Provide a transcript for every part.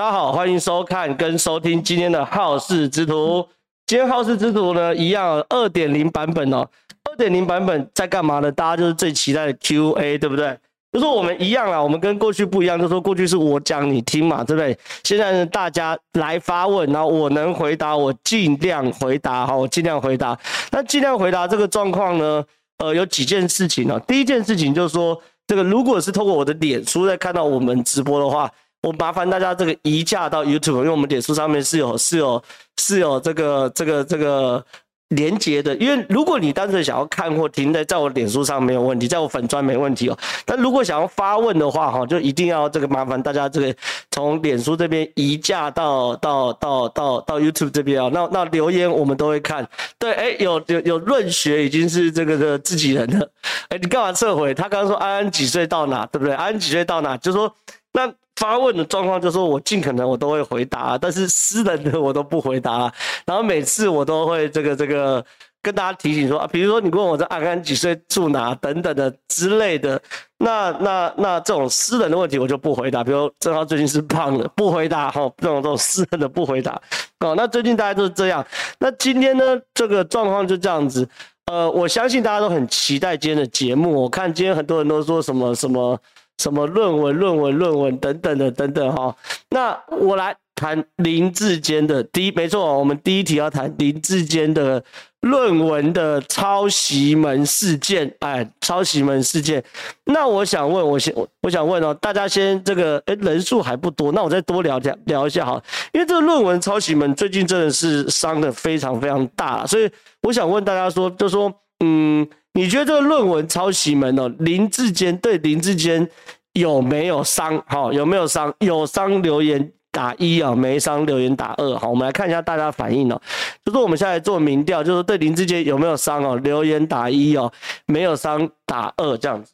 大家好，欢迎收看跟收听今天的好事之徒。今天好事之徒呢，一样二点零版本哦。二点零版本在干嘛呢？大家就是最期待的 Q&A，对不对？就说我们一样啦，我们跟过去不一样，就说过去是我讲你听嘛，对不对？现在呢，大家来发问，然后我能回答，我尽量回答，好，我尽量回答。那尽量回答这个状况呢，呃，有几件事情哦。第一件事情就是说，这个如果是透过我的脸书在看到我们直播的话。我麻烦大家这个移驾到 YouTube，因为我们脸书上面是有是有是有这个这个这个连接的。因为如果你单纯想要看或听在在我脸书上没有问题，在我粉专没问题哦。但如果想要发问的话，哈，就一定要这个麻烦大家这个从脸书这边移驾到到到到到 YouTube 这边啊。那那留言我们都会看。对，哎，有有有润学已经是这个的自己人了。哎，你干嘛撤回？他刚刚说安安几岁到哪，对不对？安安几岁到哪？就说那。发问的状况就是说我尽可能我都会回答，但是私人的我都不回答。然后每次我都会这个这个跟大家提醒说啊，比如说你问我这安安几岁住哪等等的之类的，那那那这种私人的问题我就不回答。比如正好最近是胖了，不回答哈，这种这种私人的不回答。哦，那最近大家都是这样。那今天呢，这个状况就这样子。呃，我相信大家都很期待今天的节目。我看今天很多人都说什么什么。什么论文、论文、论文等等的等等哈，那我来谈林志坚的第一，没错，我们第一题要谈林志坚的论文的抄袭门事件，哎，抄袭门事件。那我想问，我先，我想问哦，大家先这个，哎，人数还不多，那我再多聊聊聊一下哈，因为这个论文抄袭门最近真的是伤的非常非常大，所以我想问大家说，就说，嗯。你觉得这个论文抄袭门哦，林志坚对林志坚有没有伤？好，有没有伤？有伤留言打一啊，没伤留言打二。好，我们来看一下大家反应哦。就是我们现在做民调，就是对林志坚有没有伤哦，留言打一哦，没有伤打二这样子。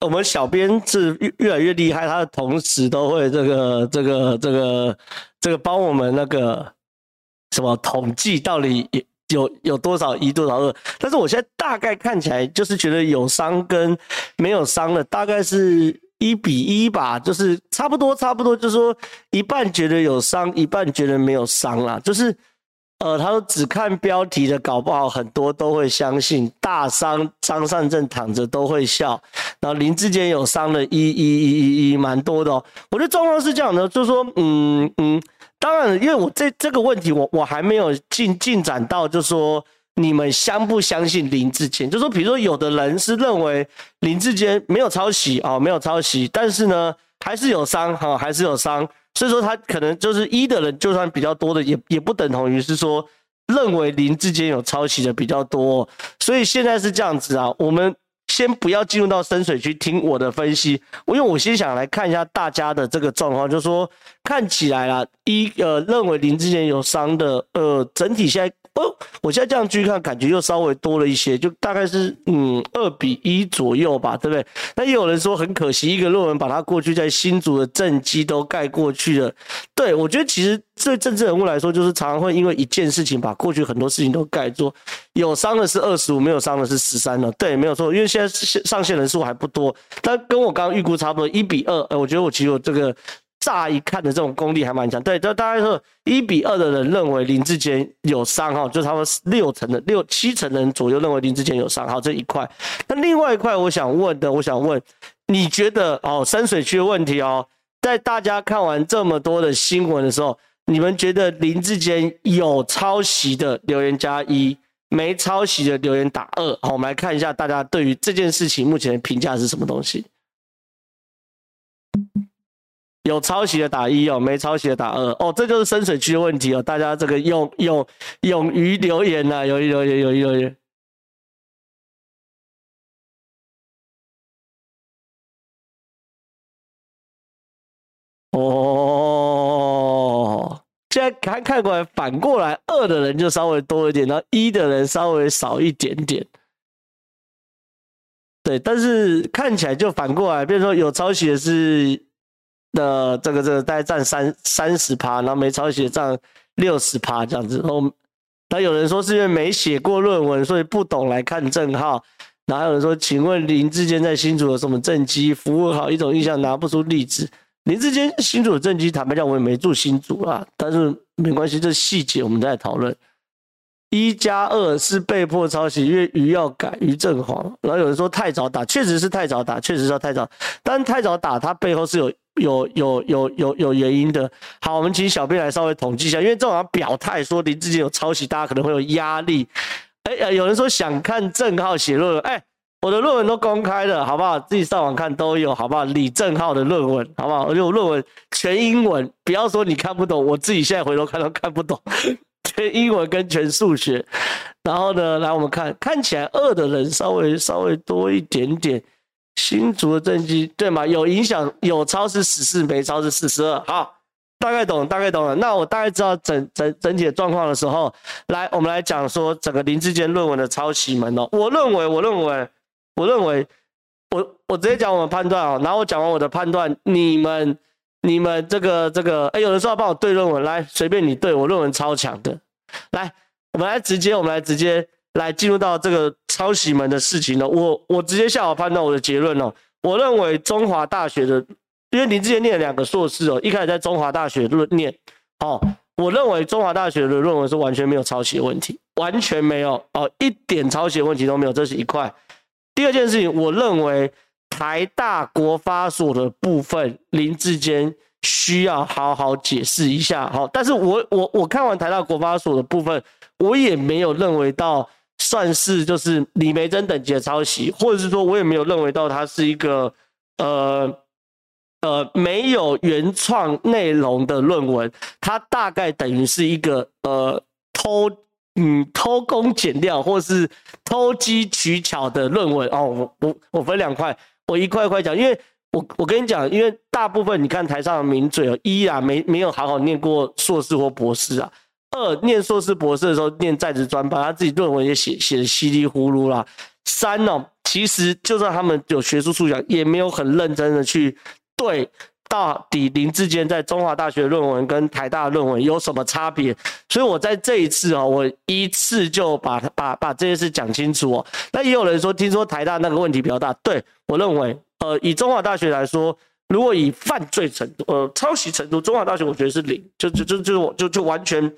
我们小编是越越来越厉害，他的同时都会这个这个这个这个帮我们那个什么统计到底有有多少一多少二，但是我现在大概看起来就是觉得有伤跟没有伤的大概是一比一吧，就是差不多差不多，就是说一半觉得有伤，一半觉得没有伤啦，就是。呃，他说只看标题的，搞不好很多都会相信大伤张善政躺着都会笑，然后林志坚有伤的，一、一、一、一、一，蛮多的。我觉得状况是这样的，就是说，嗯嗯，当然，因为我这这个问题我，我还没有进进展到，就是说你们相不相信林志坚？就是说，比如说有的人是认为林志坚没有抄袭哦，没有抄袭，但是呢，还是有伤哈、哦，还是有伤。所以说他可能就是一的人，就算比较多的，也也不等同于是说认为林智坚有抄袭的比较多。所以现在是这样子啊，我们先不要进入到深水区听我的分析，我因为我先想来看一下大家的这个状况，就是说看起来啦，一呃认为林智坚有伤的，呃整体现在。哦，我现在这样去看，感觉又稍微多了一些，就大概是嗯二比一左右吧，对不对？那也有人说很可惜，一个论文把他过去在新竹的政绩都盖过去了。对，我觉得其实对政治人物来说，就是常常会因为一件事情把过去很多事情都盖住。有伤的是二十五，没有伤的是十三了。对，没有错，因为现在上线人数还不多，但跟我刚预估差不多一比二。哎，我觉得我其实我这个。乍一看的这种功力还蛮强，对，就大概说一比二的人认为林志坚有伤哈，就他们六成的六七成的人左右认为林志坚有伤，好，这一块。那另外一块我想问的，我想问，你觉得哦，深水区的问题哦，在大家看完这么多的新闻的时候，你们觉得林志坚有抄袭的留言加一，没抄袭的留言打二，好，我们来看一下大家对于这件事情目前的评价是什么东西。有抄袭的打一哦，没抄袭的打二哦，这就是深水区的问题哦。大家这个勇勇勇于留言呐、啊，勇于留言，勇于留言。哦，看看过来，反过来二的人就稍微多一点，然后一的人稍微少一点点。对，但是看起来就反过来，比如说有抄袭的是的这个这个大概占三三十趴，然后没抄袭的占六十趴这样子。然后，那有人说是因为没写过论文，所以不懂来看正号。然后有人说，请问林智坚在新竹有什么政绩？服务好，一种印象拿不出例子。林志坚新竹的政绩，坦白讲我也没住新竹啊，但是没关系，这细节我们再讨论。一加二是被迫抄袭，因为鱼要改，鱼正黄。然后有人说太早打，确实是太早打，确实是太早。但太早打，它背后是有有有有有有原因的。好，我们请小编来稍微统计一下，因为这种要表态说林志坚有抄袭，大家可能会有压力。哎、欸，有人说想看郑浩写论文，哎、欸，我的论文都公开了，好不好？自己上网看都有，好不好？李正浩的论文，好不好？而且我论文全英文，不要说你看不懂，我自己现在回头看都看不懂。全英文跟全数学，然后呢，来我们看，看起来二的人稍微稍微多一点点。新竹的政绩对吗？有影响，有抄是十四，没抄是四十二。好，大概懂，大概懂了。那我大概知道整整整体的状况的时候，来，我们来讲说整个林志坚论文的抄袭门哦。我认为，我认为，我认为，我我直接讲我的判断哦。然后我讲完我的判断，你们。你们这个这个，哎，有人说要帮我对论文，来，随便你对，我论文超强的。来，我们来直接，我们来直接来进入到这个抄袭门的事情了。我我直接下好判断，我的结论哦，我认为中华大学的，因为你之前念了两个硕士哦，一开始在中华大学论念，哦，我认为中华大学的论文是完全没有抄袭的问题，完全没有哦，一点抄袭的问题都没有，这是一块。第二件事情，我认为。台大国发所的部分，林志坚需要好好解释一下。好，但是我我我看完台大国发所的部分，我也没有认为到算是就是李梅珍等级的抄袭，或者是说我也没有认为到它是一个呃呃没有原创内容的论文，它大概等于是一个呃偷嗯偷工减料或是偷机取巧的论文哦。我我我分两块。我一块一块讲，因为我我跟你讲，因为大部分你看台上的名嘴哦，一啊没没有好好念过硕士或博士啊，二念硕士博士的时候念在职专班，他自己论文也写写的稀里糊涂啦。三哦，其实就算他们有学术素养，也没有很认真的去对到底林志坚在中华大学论文跟台大论文有什么差别。所以我在这一次啊，我一次就把把把这件事讲清楚哦。那也有人说，听说台大那个问题比较大，对。我认为，呃，以中华大学来说，如果以犯罪程度，呃，抄袭程度，中华大学我觉得是零，就就就就就就完全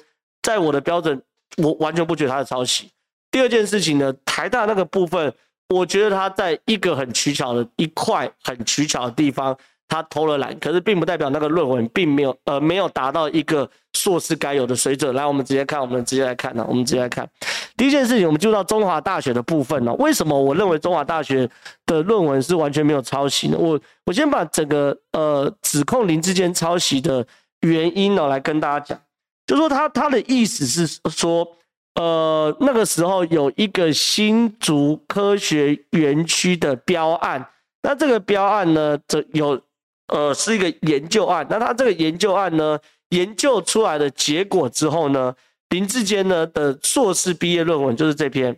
在我的标准，我完全不觉得他是抄袭。第二件事情呢，台大那个部分，我觉得他在一个很取巧的一块很取巧的地方。他偷了懒，可是并不代表那个论文并没有呃没有达到一个硕士该有的水准。来，我们直接看，我们直接来看呢，我们直接来看第一件事情，我们就到中华大学的部分呢。为什么我认为中华大学的论文是完全没有抄袭呢？我我先把整个呃指控林志坚抄袭的原因呢来跟大家讲，就说他他的意思是说，呃那个时候有一个新竹科学园区的标案，那这个标案呢，这有。呃，是一个研究案。那他这个研究案呢，研究出来的结果之后呢，林志坚呢的硕士毕业论文就是这篇。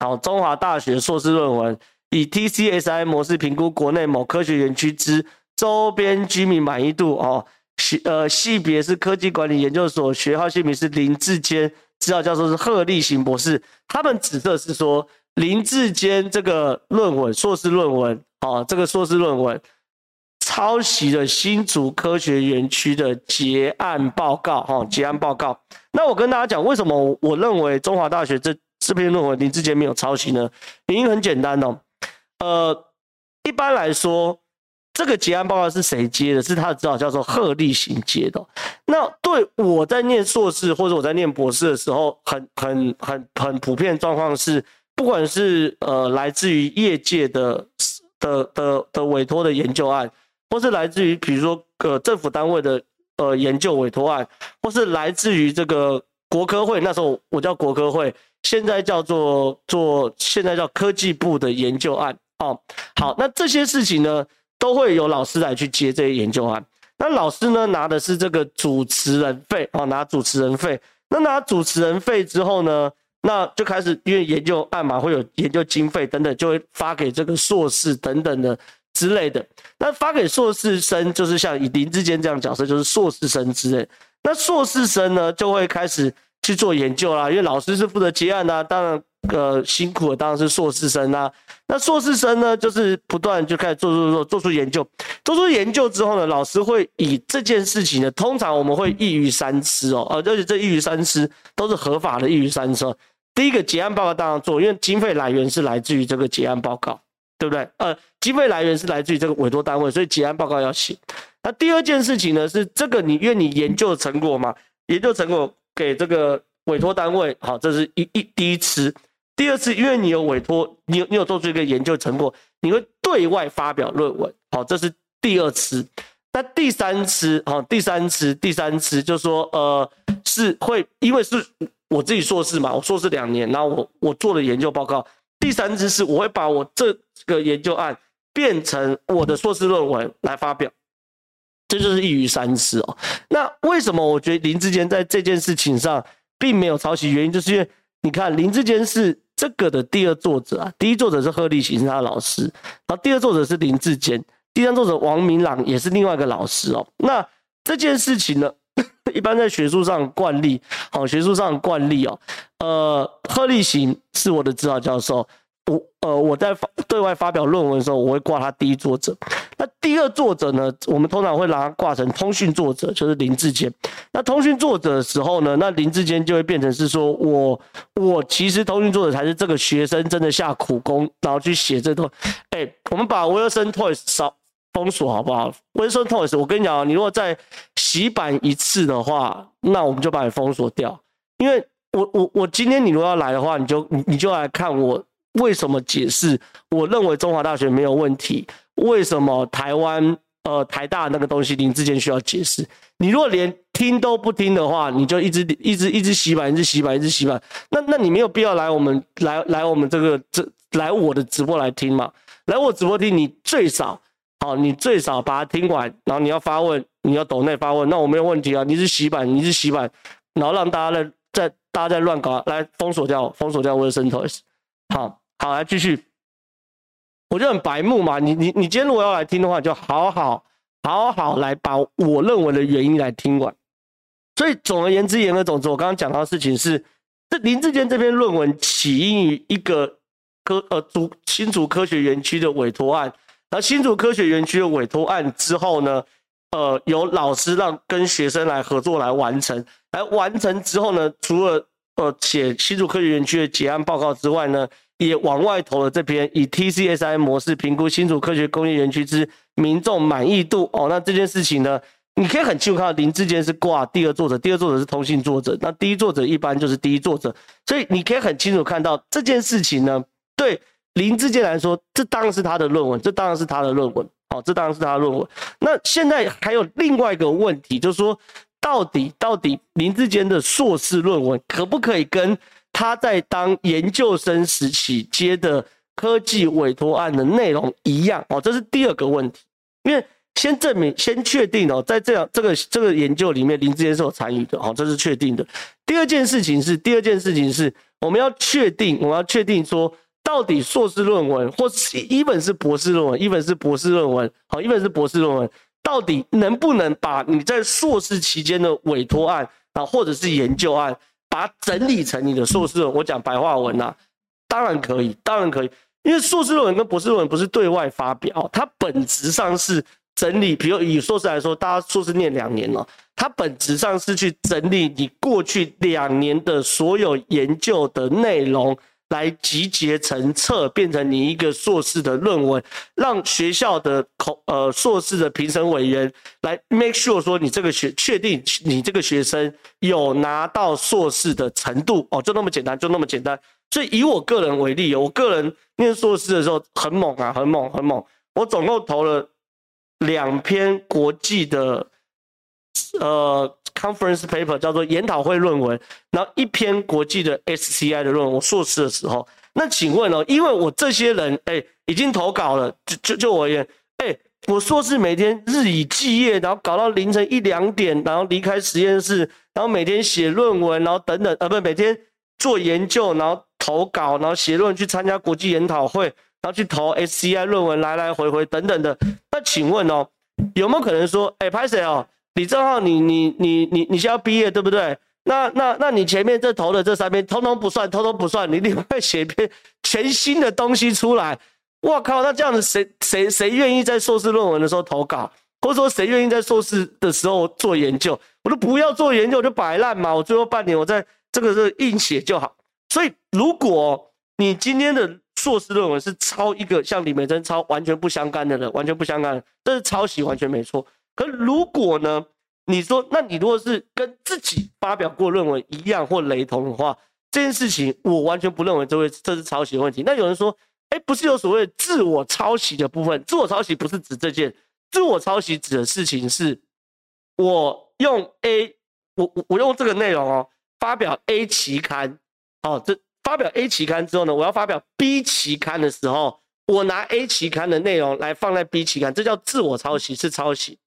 好，中华大学硕士论文以 TCSI 模式评估国内某科学园区之周边居民满意度哦，系呃系别是科技管理研究所，学号姓名是林志坚，指导教授是贺立行博士。他们指的是说林志坚这个论文硕士论文哦，这个硕士论文。抄袭了新竹科学园区的结案报告，哈，结案报告。那我跟大家讲，为什么我认为中华大学这这篇论文林志杰没有抄袭呢？原因很简单哦，呃，一般来说，这个结案报告是谁接的？是他的指导教授贺立行接的。那对我在念硕士或者我在念博士的时候，很很很很普遍状况是，不管是呃来自于业界的的的的委托的研究案。或是来自于比如说呃政府单位的呃研究委托案，或是来自于这个国科会，那时候我叫国科会，现在叫做做现在叫科技部的研究案哦。好，那这些事情呢，都会有老师来去接这些研究案。那老师呢拿的是这个主持人费哦，拿主持人费。那拿主持人费之后呢，那就开始因为研究案嘛，会有研究经费等等，就会发给这个硕士等等的之类的。那发给硕士生，就是像以林志坚这样角色，就是硕士生之类。那硕士生呢，就会开始去做研究啦，因为老师是负责结案呐，当然。呃，辛苦的当然是硕士生啊。那硕士生呢，就是不断就开始做做做，做出研究，做出研究之后呢，老师会以这件事情呢，通常我们会一鱼三吃哦，而且这一鱼三吃都是合法的，一鱼三吃。第一个结案报告当然做，因为经费来源是来自于这个结案报告，对不对？呃，经费来源是来自于这个委托单位，所以结案报告要写。那第二件事情呢，是这个你因为你研究成果嘛，研究成果给这个委托单位，好，这是一一第一次。第二次，因为你有委托，你有你有做出一个研究成果，你会对外发表论文，好，这是第二次。那第三次，好，第三次，第三次就是说，呃，是会因为是我自己硕士嘛，我硕士两年，然后我我做了研究报告。第三次是我会把我这个研究案变成我的硕士论文来发表，这就是一鱼三吃哦。那为什么我觉得林志坚在这件事情上并没有抄袭？原因就是因为你看林志坚是。这个的第二作者啊，第一作者是贺立行，是他老师，然后第二作者是林志坚，第三作者王明朗也是另外一个老师哦。那这件事情呢，一般在学术上惯例，好，学术上惯例哦，呃，贺立行是我的指导教授。我呃，我在发对外发表论文的时候，我会挂他第一作者。那第二作者呢，我们通常会拿它挂成通讯作者，就是林志坚。那通讯作者的时候呢，那林志坚就会变成是说我我其实通讯作者才是这个学生真的下苦功，然后去写这段。哎，我们把 Wilson Toys 烧封锁好不好？Wilson Toys，我跟你讲，你如果再洗版一次的话，那我们就把你封锁掉。因为我我我今天你如果要来的话，你就你你就来看我。为什么解释？我认为中华大学没有问题。为什么台湾呃台大那个东西林智坚需要解释？你如果连听都不听的话，你就一直一直一直洗版，一直洗版，一直洗版。那那你没有必要来我们来来我们这个这来我的直播来听嘛？来我直播听，你最少好，你最少把它听完，然后你要发问，你要抖内发问，那我没有问题啊。你是洗版，你是洗版，然后让大家在在大家在乱搞，来封锁掉，封锁掉我的声头。好。好，来继续，我就很白目嘛。你你你今天如果要来听的话，就好好好好来把我认为的原因来听完。所以总而言之，言而总之，我刚刚讲到的事情是，这林志坚这篇论文起因于一个科呃主新竹科学园区的委托案。那新竹科学园区的委托案之后呢，呃，由老师让跟学生来合作来完成，来完成之后呢，除了呃写新竹科学园区的结案报告之外呢。也往外投了这篇以 TCSI 模式评估新竹科学工业园区之民众满意度。哦，那这件事情呢，你可以很清楚看到林志坚是挂第二作者，第二作者是通信作者，那第一作者一般就是第一作者，所以你可以很清楚看到这件事情呢，对林志坚来说，这当然是他的论文，这当然是他的论文，好，这当然是他的论文。那现在还有另外一个问题，就是说，到底到底林志坚的硕士论文可不可以跟？他在当研究生时期接的科技委托案的内容一样哦，这是第二个问题。因为先证明、先确定哦，在这样这个这个研究里面，林志坚是有参与的哦，这是确定的。第二件事情是，第二件事情是，我们要确定，我们要确定说，到底硕士论文，或是一本是博士论文一本是博士论文，好一本是博士论文，到底能不能把你在硕士期间的委托案啊，或者是研究案，把它整理成你的硕士论，我讲白话文呐、啊，当然可以，当然可以，因为硕士论文跟博士论文不是对外发表，它本质上是整理。比如以硕士来说，大家硕士念两年了，它本质上是去整理你过去两年的所有研究的内容。来集结成册，变成你一个硕士的论文，让学校的口呃硕士的评审委员来 make sure 说你这个学确定你这个学生有拿到硕士的程度哦，就那么简单，就那么简单。所以以我个人为例，我个人念硕士的时候很猛啊，很猛，很猛。我总共投了两篇国际的呃。Conference paper 叫做研讨会论文，然后一篇国际的 SCI 的论文。我硕士的时候，那请问哦，因为我这些人哎已经投稿了，就就就我而言，哎，我硕士每天日以继夜，然后搞到凌晨一两点，然后离开实验室，然后每天写论文，然后等等，呃，不，每天做研究，然后投稿，然后写论文，去参加国际研讨会，然后去投 SCI 论文，来来回回等等的。那请问哦，有没有可能说，哎，拍谁哦？李正浩，你你你你你现在要毕业对不对？那那那你前面这投的这三篇，通通不算，通通不算，你另外写一篇全新的东西出来。我靠，那这样子谁谁谁愿意在硕士论文的时候投稿，或者说谁愿意在硕士的时候做研究？我都不要做研究，我就摆烂嘛。我最后半年我在这个是硬写就好。所以如果你今天的硕士论文是抄一个像李美珍抄完全不相干的人，完全不相干的，这是抄袭完全没错。可如果呢？你说，那你如果是跟自己发表过论文一样或雷同的话，这件事情我完全不认为这会这是抄袭的问题。那有人说，哎，不是有所谓自我抄袭的部分？自我抄袭不是指这件，自我抄袭指的事情是，我用 A，我我我用这个内容哦，发表 A 期刊，哦，这发表 A 期刊之后呢，我要发表 B 期刊的时候，我拿 A 期刊的内容来放在 B 期刊，这叫自我抄袭，是抄袭。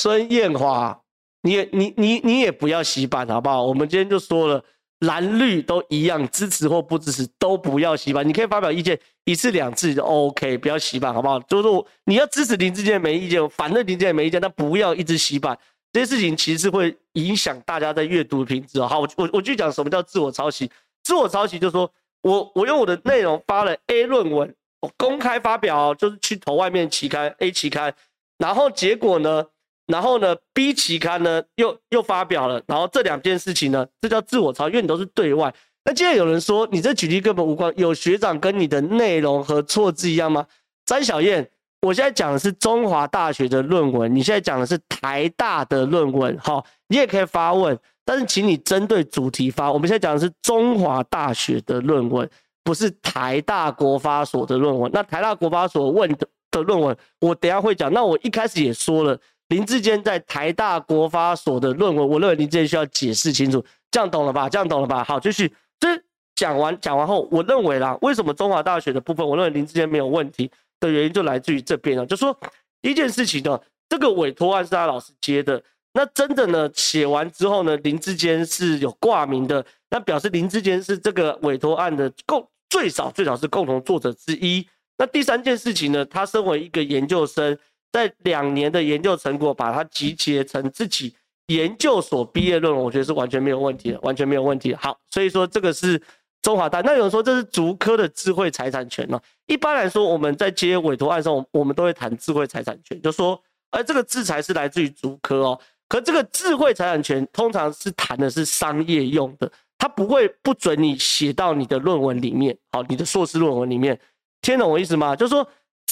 孙燕华，你也你你你也不要洗版好不好？我们今天就说了，蓝绿都一样，支持或不支持都不要洗版。你可以发表意见一次两次就 OK，不要洗版好不好？就是说你要支持林志健没意见，反正林志健没意见，但不要一直洗版。这些事情其实是会影响大家在阅读的品质。好，我我我就讲什么叫自我抄袭。自我抄袭就是说我我用我的内容发了 A 论文，公开发表，就是去投外面期刊 A 期刊，然后结果呢？然后呢，B 期刊呢又又发表了，然后这两件事情呢，这叫自我抄，因为你都是对外。那既然有人说你这举例根本无关，有学长跟你的内容和错字一样吗？詹小燕，我现在讲的是中华大学的论文，你现在讲的是台大的论文，好，你也可以发问，但是请你针对主题发。我们现在讲的是中华大学的论文，不是台大国发所的论文。那台大国发所问的的论文，我等下会讲。那我一开始也说了。林志坚在台大国发所的论文，我认为林志坚需要解释清楚，这样懂了吧？这样懂了吧？好，继续。这讲完讲完后，我认为啦，为什么中华大学的部分，我认为林志坚没有问题的原因，就来自于这边了。就说第一件事情呢，这个委托案是他老师接的，那真的呢，写完之后呢，林志坚是有挂名的，那表示林志坚是这个委托案的共最少最少是共同作者之一。那第三件事情呢，他身为一个研究生。在两年的研究成果，把它集结成自己研究所毕业论文，我觉得是完全没有问题的，完全没有问题。好，所以说这个是中华大。那有人说这是竹科的智慧财产权呢？一般来说，我们在接委托案的时候，我们都会谈智慧财产权，就说，哎，这个智财是来自于竹科哦。可这个智慧财产权通常是谈的是商业用的，它不会不准你写到你的论文里面，好，你的硕士论文里面，听懂我意思吗？就是说。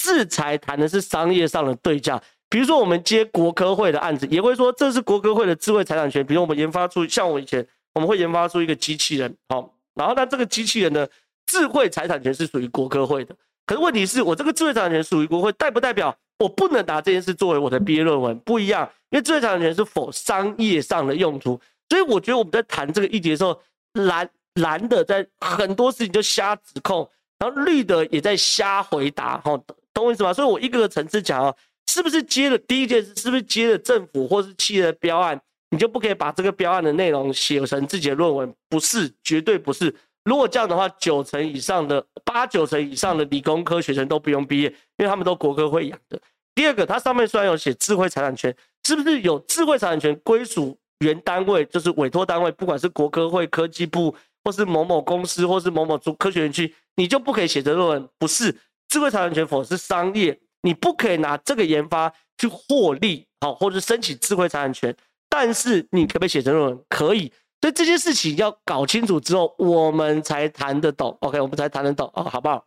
制裁谈的是商业上的对价，比如说我们接国科会的案子，也会说这是国科会的智慧财产权。比如我们研发出，像我以前我们会研发出一个机器人，好，然后那这个机器人的，智慧财产权是属于国科会的。可是问题是我这个智慧财产权属于国会，代不代表我不能拿这件事作为我的毕业论文？不一样，因为智慧财产权是否商业上的用途。所以我觉得我们在谈这个议题的时候，蓝蓝的在很多事情就瞎指控，然后绿的也在瞎回答，哈。懂我意思吗？所以我一个个层次讲哦，是不是接了第一件事，是不是接了政府或是企业的标案，你就不可以把这个标案的内容写成自己的论文？不是，绝对不是。如果这样的话，九成以上的八九成以上的理工科学生都不用毕业，因为他们都国科会养的。第二个，它上面虽然有写智慧财产权，是不是有智慧财产权归属原单位，就是委托单位，不管是国科会、科技部，或是某某公司，或是某某科学园区，你就不可以写成论文？不是。智慧财产权否是商业，你不可以拿这个研发去获利，好，或者申请智慧财产权，但是你可不可以写成论文？可以，所以这件事情要搞清楚之后，我们才谈得懂。OK，我们才谈得懂啊，好不好？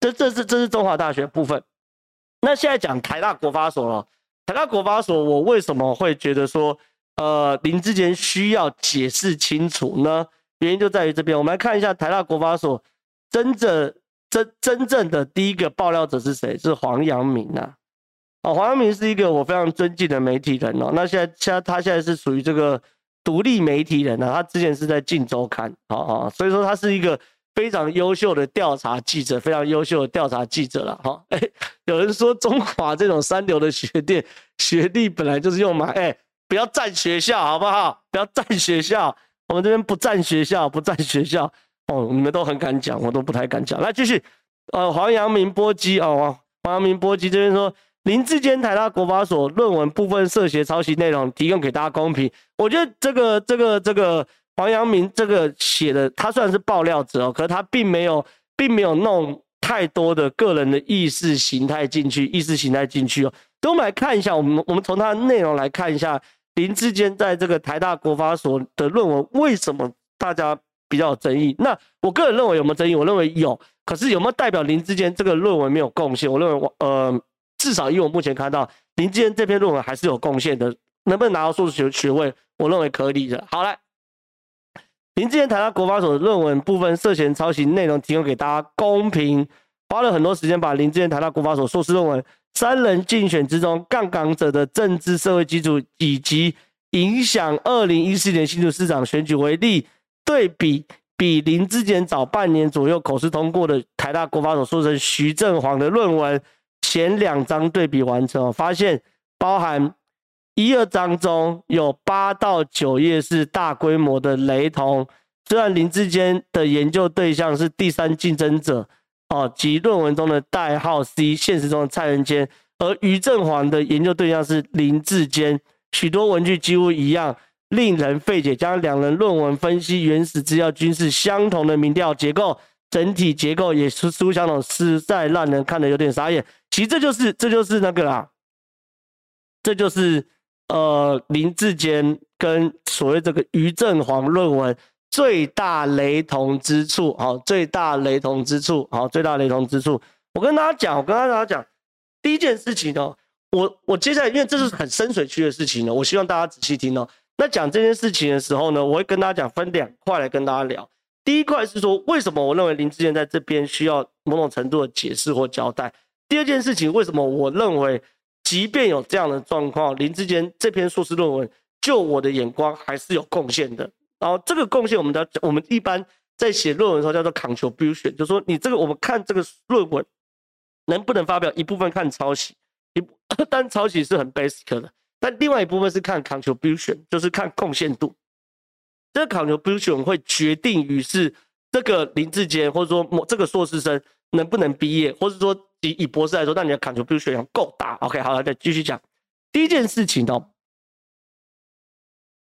这这是这是中华大学部分。那现在讲台大国发所了，台大国发所，我为什么会觉得说，呃，林智坚需要解释清楚呢？原因就在于这边，我们来看一下台大国发所真正。真真正的第一个爆料者是谁？是黄阳明啊！哦，黄阳明是一个我非常尊敬的媒体人哦。那现在，现在他现在是属于这个独立媒体人啊。他之前是在《镜周刊》哦哦，所以说他是一个非常优秀的调查记者，非常优秀的调查记者了哈。哎，有人说中华这种三流的学店学历本来就是用来哎，不要占学校好不好？不要占学校。我们这边不占学校，不占学校哦，你们都很敢讲，我都不太敢讲。来继续，呃，黄阳明波基哦，黄阳明波基这边说。林志坚台大国法所论文部分涉嫌抄袭内容，提供给大家公平。我觉得这个这个这个黄阳明这个写的，他虽然是爆料者哦，可是他并没有并没有弄太多的个人的意识形态进去，意识形态进去哦。等我们来看一下，我们我们从他的内容来看一下林志坚在这个台大国法所的论文为什么大家比较有争议？那我个人认为有没有争议？我认为有，可是有没有代表林志坚这个论文没有贡献？我认为我呃。至少以我目前看到，林志坚这篇论文还是有贡献的，能不能拿到硕士学学位？我认为可以的。好来，林智坚谈到国法所的论文部分涉嫌抄袭内容，提供给大家公平。花了很多时间把林智坚谈到国法所硕士论文三人竞选之中杠杆者的政治社会基础，以及影响二零一四年新竹市长选举为例，对比比林志坚早半年左右口试通过的台大国法所硕士生徐正煌的论文。前两章对比完成，发现包含一二章中有八到九页是大规模的雷同。虽然林志坚的研究对象是第三竞争者哦，及论文中的代号 C，现实中的蔡仁坚，而于正煌的研究对象是林志坚，许多文句几乎一样，令人费解。将两人论文分析原始资料均是相同的民调结构，整体结构也是似乎相同，实在让人看得有点傻眼。其实这就是这就是那个啦，这就是呃林志坚跟所谓这个于正煌论文最大雷同之处，好，最大雷同之处，好，最大雷同之处。我跟大家讲，我跟大家讲，第一件事情呢，我我接下来因为这是很深水区的事情呢，我希望大家仔细听哦。那讲这件事情的时候呢，我会跟大家讲分两块来跟大家聊。第一块是说，为什么我认为林志坚在这边需要某种程度的解释或交代。第二件事情，为什么我认为，即便有这样的状况，林志坚这篇硕士论文，就我的眼光还是有贡献的。然后这个贡献，我们的我们一般在写论文的时候叫做 contribution，就是说你这个我们看这个论文能不能发表，一部分看抄袭，一 但抄袭是很 basic 的，但另外一部分是看 contribution，就是看贡献度。这个 contribution 会决定于是这个林志坚，或者说某这个硕士生能不能毕业，或者说。以以博士来说，那你的 contribution 要够大。OK，好了，再继续讲。第一件事情哦，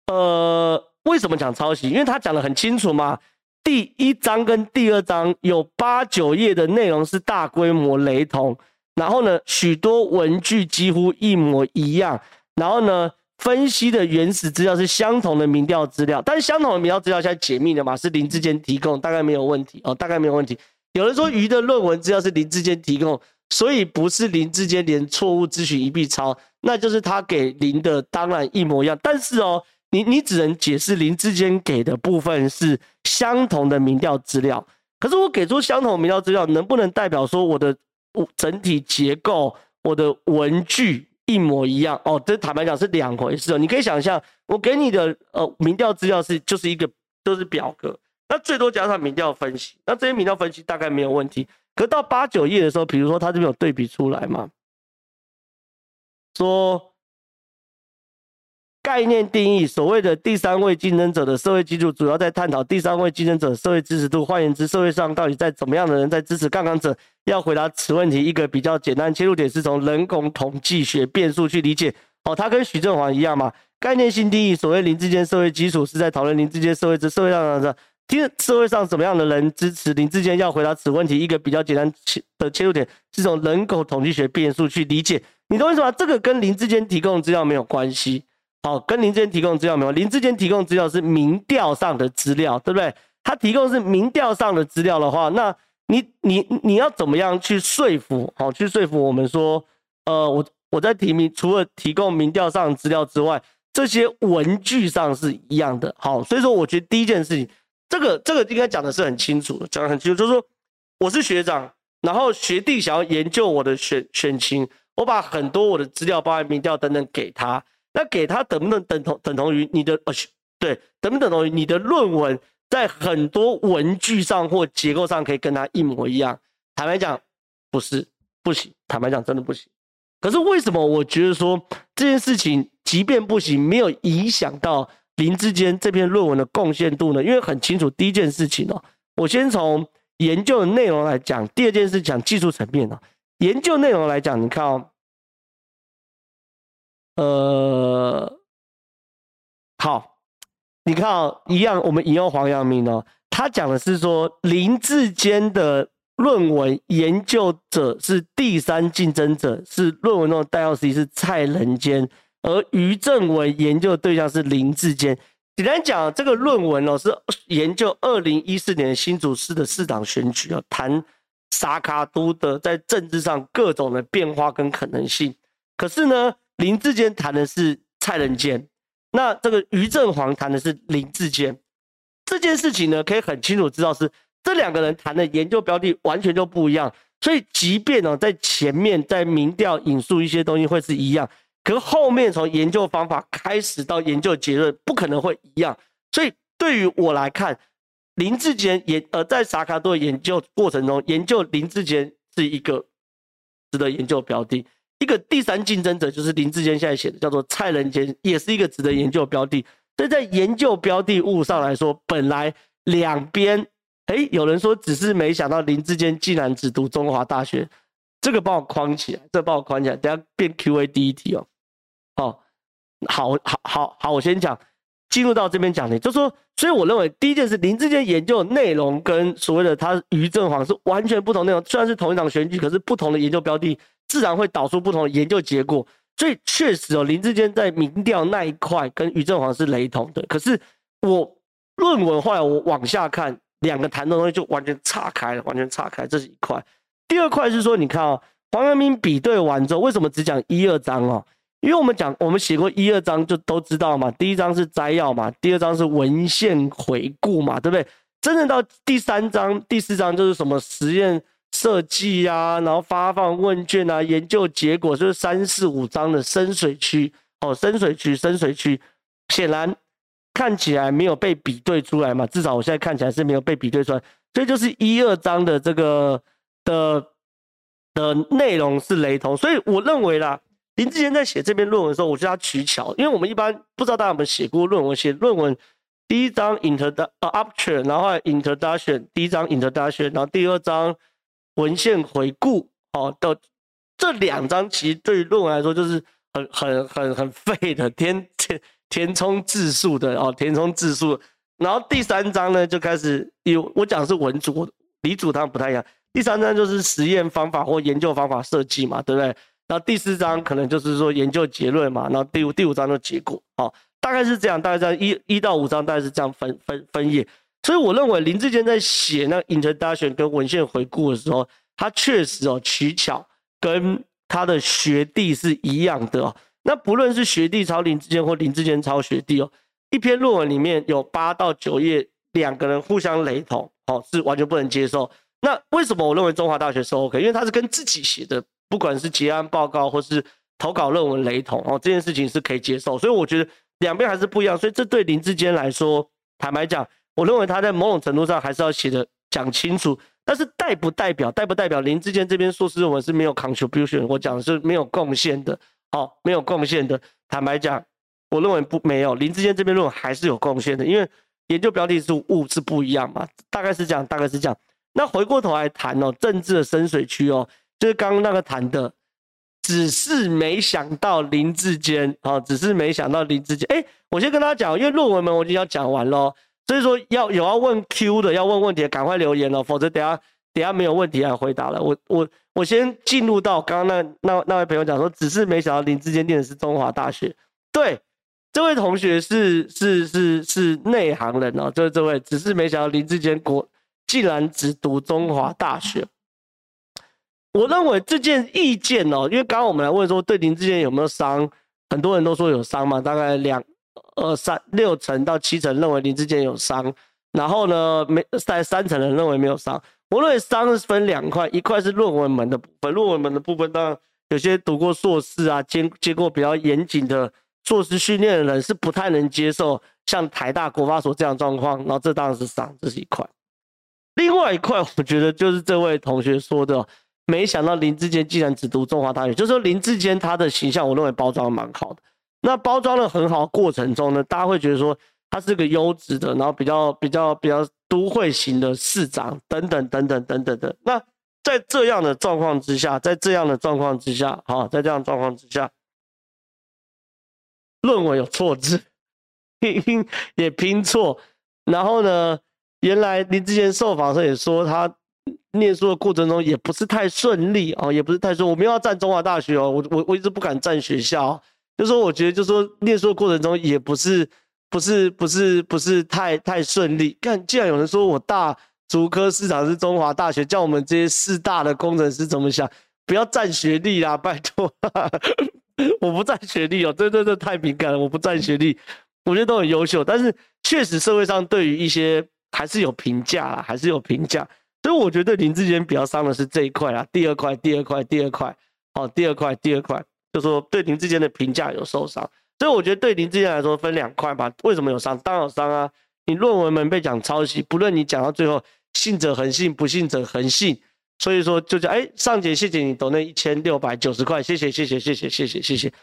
呃，为什么讲抄袭？因为他讲的很清楚嘛。第一章跟第二章有八九页的内容是大规模雷同，然后呢，许多文句几乎一模一样，然后呢，分析的原始资料是相同的民调资料，但是相同的民调资料现在解密了嘛，是林志坚提供，大概没有问题哦，大概没有问题。有人说鱼的论文资料是林志坚提供，所以不是林志坚连错误咨询一并抄，那就是他给林的当然一模一样。但是哦，你你只能解释林志坚给的部分是相同的民调资料，可是我给出相同的民调资料，能不能代表说我的整体结构、我的文句一模一样？哦，这坦白讲是两回事哦。你可以想象，我给你的呃民调资料是就是一个都、就是表格。那最多加上民调分析，那这些民调分析大概没有问题。可到八九页的时候，比如说他这边有对比出来嘛，说概念定义，所谓的第三位竞争者的社会基础，主要在探讨第三位竞争者社会支持度。换言之，社会上到底在怎么样的人在支持杠杆者？要回答此问题，一个比较简单切入点是从人口统计学变数去理解。哦，他跟许正煌一样嘛，概念性定义，所谓林志坚社会基础是在讨论林志坚社会之社会上的。听社会上什么样的人支持林志坚？要回答此问题，一个比较简单的切入点是从人口统计学变数去理解。你懂我意思吗？这个跟林志坚提供的资料没有关系。好，跟林智坚提供资料没有。林智坚提供资料是民调上的资料，对不对？他提供是民调上的资料的话，那你你你要怎么样去说服？好，去说服我们说，呃，我我在提名，除了提供民调上的资料之外，这些文具上是一样的。好，所以说我觉得第一件事情。这个这个应该讲的是很清楚，讲的很清楚，就是说我是学长，然后学弟想要研究我的选选情，我把很多我的资料，包含民调等等给他，那给他等不等等同等同于你的呃对，等不等同于你的论文在很多文句上或结构上可以跟他一模一样？坦白讲，不是不行，坦白讲真的不行。可是为什么我觉得说这件事情即便不行，没有影响到？林志坚这篇论文的贡献度呢？因为很清楚，第一件事情哦，我先从研究的内容来讲，第二件事讲技术层面哦。研究内容来讲，你看哦，呃，好，你看哦，一样，我们引用黄阳明哦，他讲的是说林志坚的论文研究者是第三竞争者，是论文中的代号 C 是蔡仁坚。而于正文研究的对象是林志坚。简单讲，这个论文哦是研究二零一四年新竹市的市长选举哦，谈萨卡都的在政治上各种的变化跟可能性。可是呢，林志坚谈的是蔡仁坚，那这个于正煌谈的是林志坚。这件事情呢，可以很清楚知道是这两个人谈的研究标的完全就不一样。所以，即便哦在前面在民调引述一些东西会是一样。可是后面从研究方法开始到研究结论，不可能会一样。所以对于我来看，林志坚也呃在萨卡多研究过程中，研究林志坚是一个值得研究标的。一个第三竞争者就是林志坚现在写的叫做蔡仁坚，也是一个值得研究的标的。所以在研究标的物上来说，本来两边哎，有人说只是没想到林志坚竟然只读中华大学，这个帮我框起来，这个帮我框起来，等下变 Q A 第一题哦。哦，好好好好，我先讲，进入到这边讲的，就说，所以我认为第一件事，林志坚研究的内容跟所谓的他于正煌是完全不同内容，虽然是同一场选举，可是不同的研究标的，自然会导出不同的研究结果。所以确实哦，林志坚在民调那一块跟于正煌是雷同的。可是我论文后来我往下看，两个谈的东西就完全岔开了，完全岔开，这是一块。第二块是说，你看哦，黄阳明比对完之后，为什么只讲一二章哦？因为我们讲，我们写过一二章就都知道嘛。第一章是摘要嘛，第二章是文献回顾嘛，对不对？真正到第三章、第四章就是什么实验设计啊，然后发放问卷啊，研究结果，就是三四五章的深水区哦，深水区、深水区，显然看起来没有被比对出来嘛。至少我现在看起来是没有被比对出来，所以就是一二章的这个的的内容是雷同，所以我认为啦。林智坚在写这篇论文的时候，我觉得他取巧，因为我们一般不知道大家有没有写过论文，写论文第一章 introduction，然后 introduction，第一章 introduction，然后第二章文献回顾，哦的这两章其实对于论文来说就是很很很很废的填填填充字数的哦，填充字数，然后第三章呢就开始有我讲的是文组，理组他们不太一样，第三章就是实验方法或研究方法设计嘛，对不对？然后第四章可能就是说研究结论嘛，然后第五第五章的结果，哦，大概是这样，大概这样一一到五章大概是这样分分分页。所以我认为林志坚在写那 introduction 跟文献回顾的时候，他确实哦取巧跟他的学弟是一样的哦。那不论是学弟抄林志坚或林志坚抄学弟哦，一篇论文里面有八到九页，两个人互相雷同，哦，是完全不能接受。那为什么我认为中华大学是 OK？因为他是跟自己写的。不管是结案报告或是投稿论文雷同哦，这件事情是可以接受，所以我觉得两边还是不一样，所以这对林志坚来说，坦白讲，我认为他在某种程度上还是要写的讲清楚，但是代不代表代不代表林志坚这边硕士论文是没有 contribution，我讲的是没有贡献的，哦，没有贡献的，坦白讲，我认为不没有林志坚这边论文还是有贡献的，因为研究标题是物是不一样嘛，大概是这样，大概是这样。那回过头来谈哦，政治的深水区哦。就是刚刚那个谈的，只是没想到林志坚啊，只是没想到林志坚。哎，我先跟大家讲，因为论文们我已经要讲完了，所以说要有要问 Q 的，要问问题的，赶快留言哦，否则等下等下没有问题来回答了。我我我先进入到刚刚那那那位朋友讲说，只是没想到林志坚念的是中华大学。对，这位同学是是是是内行人哦，就是这位，只是没想到林志坚国竟然只读中华大学。我认为这件意见哦，因为刚刚我们来问说对林志坚有没有伤，很多人都说有伤嘛，大概两、二、三、六成到七成认为林志坚有伤，然后呢，没在三成人认为没有伤。我认为伤是分两块，一块是论文门的部分，论文门的部分当然有些读过硕士啊，接接过比较严谨的硕士训练的人是不太能接受像台大国发所这样状况，然后这当然是伤，这是一块。另外一块，我觉得就是这位同学说的。没想到林志坚竟然只读中华大学，就是说林志坚他的形象，我认为包装蛮好的。那包装的很好过程中呢，大家会觉得说他是个优质的，然后比较比较比较都会型的市长等等等等等等的。那在这样的状况之下，在这样的状况之下，好，在这样状况之下，论文有错字，也拼错，然后呢，原来您之前受访时也说他。念书的过程中也不是太顺利哦，也不是太顺。我没有要站中华大学哦，我我我一直不敢站学校，就说我觉得，就说念书的过程中也不是不是不是不是太太顺利。看，既然有人说我大竹科市长是中华大学，叫我们这些四大的工程师怎么想？不要占学历啦，拜托，我不占学历哦，对对对，太敏感了，我不占学历，我觉得都很优秀，但是确实社会上对于一些还是有评价啦，还是有评价。所以我觉得林志坚比较伤的是这一块啊，第二块，第二块，第二块，好，第二块，第二块，就说对林智坚的评价有受伤。所以我觉得对林智坚来说分两块吧。为什么有伤？当然有伤啊！你论文们被讲抄袭，不论你讲到最后，信者恒信，不信者恒信。所以说就叫哎，上姐谢谢你抖那一千六百九十块，谢谢谢谢谢谢谢谢谢谢。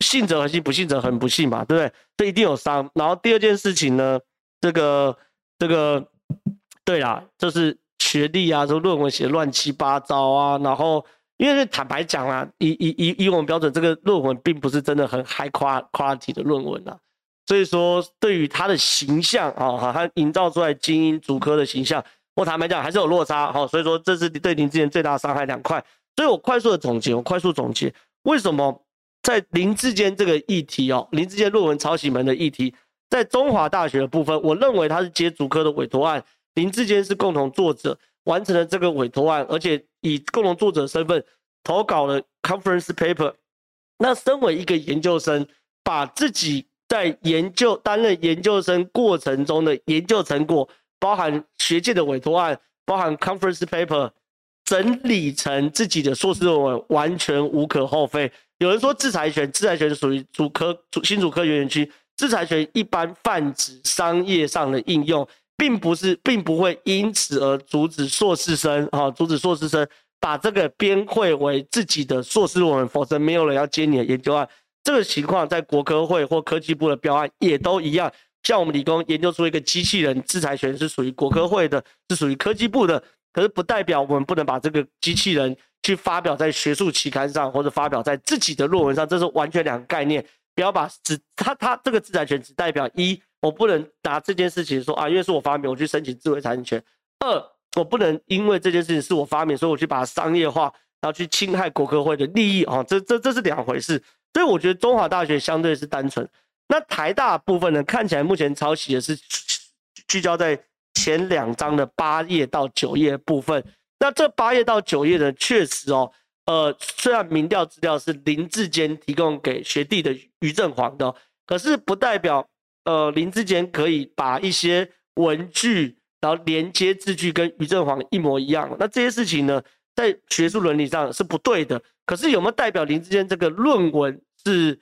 信者恒信，不信者恒不信嘛，对不对？这一定有伤。然后第二件事情呢，这个这个对啦，就是。学历啊，说论文写乱七八糟啊，然后因为坦白讲啊，以以以以我们标准，这个论文并不是真的很 high quality 的论文啊，所以说对于他的形象啊，哈，他营造出来精英主科的形象，我坦白讲还是有落差哈，所以说这是对林志坚最大的伤害两块，所以我快速的总结，我快速总结，为什么在林志坚这个议题哦，林志坚论文抄袭门的议题，在中华大学的部分，我认为他是接主科的委托案。林志坚是共同作者，完成了这个委托案，而且以共同作者身份投稿了 conference paper。那身为一个研究生，把自己在研究担任研究生过程中的研究成果，包含学界的委托案，包含 conference paper，整理成自己的硕士论文，完全无可厚非。有人说制裁权，制裁权属于主科主新主科园区，制裁权一般泛指商业上的应用。并不是，并不会因此而阻止硕士生啊，阻止硕士生把这个编汇为自己的硕士论文，否则没有人要接你的研究案。这个情况在国科会或科技部的标案也都一样。像我们理工研究出一个机器人，制裁权是属于国科会的，是属于科技部的，可是不代表我们不能把这个机器人去发表在学术期刊上，或者发表在自己的论文上，这是完全两个概念。不要把只他他这个制裁权只代表一。我不能拿这件事情说啊，因为是我发明，我去申请智慧财产权。二，我不能因为这件事情是我发明，所以我去把它商业化，然后去侵害国科会的利益啊，这这这是两回事。所以我觉得中华大学相对是单纯。那台大部分呢，看起来目前抄袭的是聚焦在前两章的八页到九页部分。那这八页到九页呢，确实哦，呃，虽然民调资料是林志坚提供给学弟的于正煌的，可是不代表。呃，林志坚可以把一些文句，然后连接字句跟于正煌一模一样。那这些事情呢，在学术伦理上是不对的。可是有没有代表林志坚这个论文是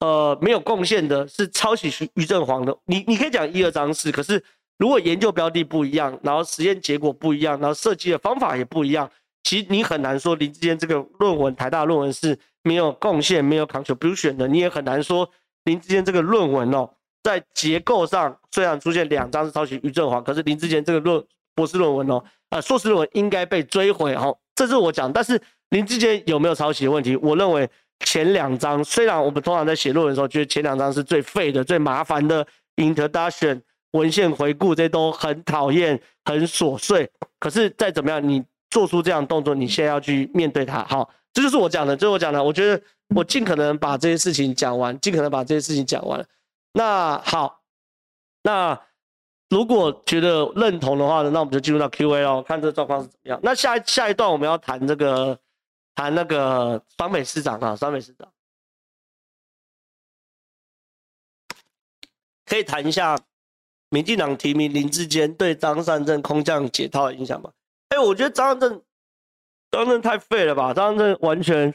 呃没有贡献的，是抄袭于正煌的？你你可以讲一二章是，可是如果研究标的不一样，然后实验结果不一样，然后设计的方法也不一样，其实你很难说林志坚这个论文台大论文是没有贡献、没有 contribution 的。你也很难说林志坚这个论文哦。在结构上，虽然出现两张是抄袭于正煌，可是林志坚这个论博士论文哦，呃，硕士论文应该被追回哈，这是我讲。但是林志坚有没有抄袭的问题？我认为前两章虽然我们通常在写论文的时候觉得前两章是最废的、最麻烦的，introduction 文献回顾这都很讨厌、很琐碎。可是再怎么样，你做出这样动作，你现在要去面对它。好，这就是我讲的，这是我讲的。我觉得我尽可能把这些事情讲完，尽可能把这些事情讲完。那好，那如果觉得认同的话呢，那我们就进入到 Q&A 哦，看这状况是怎么样。那下下一段我们要谈这个，谈那个双北市长啊，双北市长，可以谈一下民进党提名林志坚对张善政空降解套的影响吗？哎、我觉得张善政，张善政太废了吧，张善政完全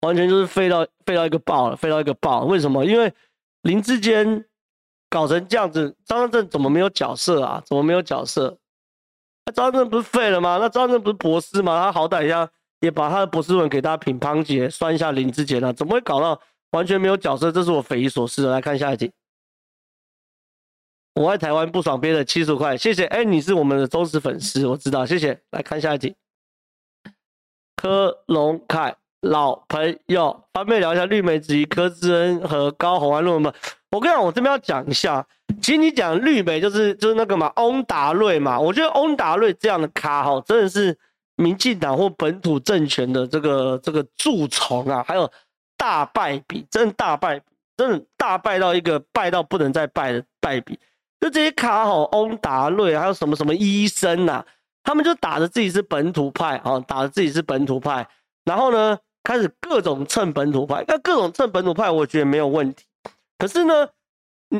完全就是废到废到一个爆了，废到一个爆。为什么？因为林志坚搞成这样子，张正怎么没有角色啊？怎么没有角色？那张正不是废了吗？那张正不是博士吗？他好歹一下也把他的博士文给大家品乓姐，酸一下林志坚啊？怎么会搞到完全没有角色，这是我匪夷所思的。来看下一题。我爱台湾不爽憋了七十块，谢谢。哎、你是我们的忠实粉丝，我知道，谢谢。来看下一题。柯龙凯老朋友，方便聊一下绿媒质疑柯志恩和高虹安论文吗？我跟你讲，我这边要讲一下。其实你讲绿媒就是就是那个嘛，翁达瑞嘛。我觉得翁达瑞这样的咖哈，真的是民进党或本土政权的这个这个蛀虫啊，还有大败笔，真的大败，真的大败到一个败到不能再败的败笔。就这些卡吼，翁达瑞还有什么什么医生呐、他们就打着自己是本土派啊，打着自己是本土派，然后呢，开始各种蹭本土派，那各种蹭本土派，我觉得没有问题。可是呢，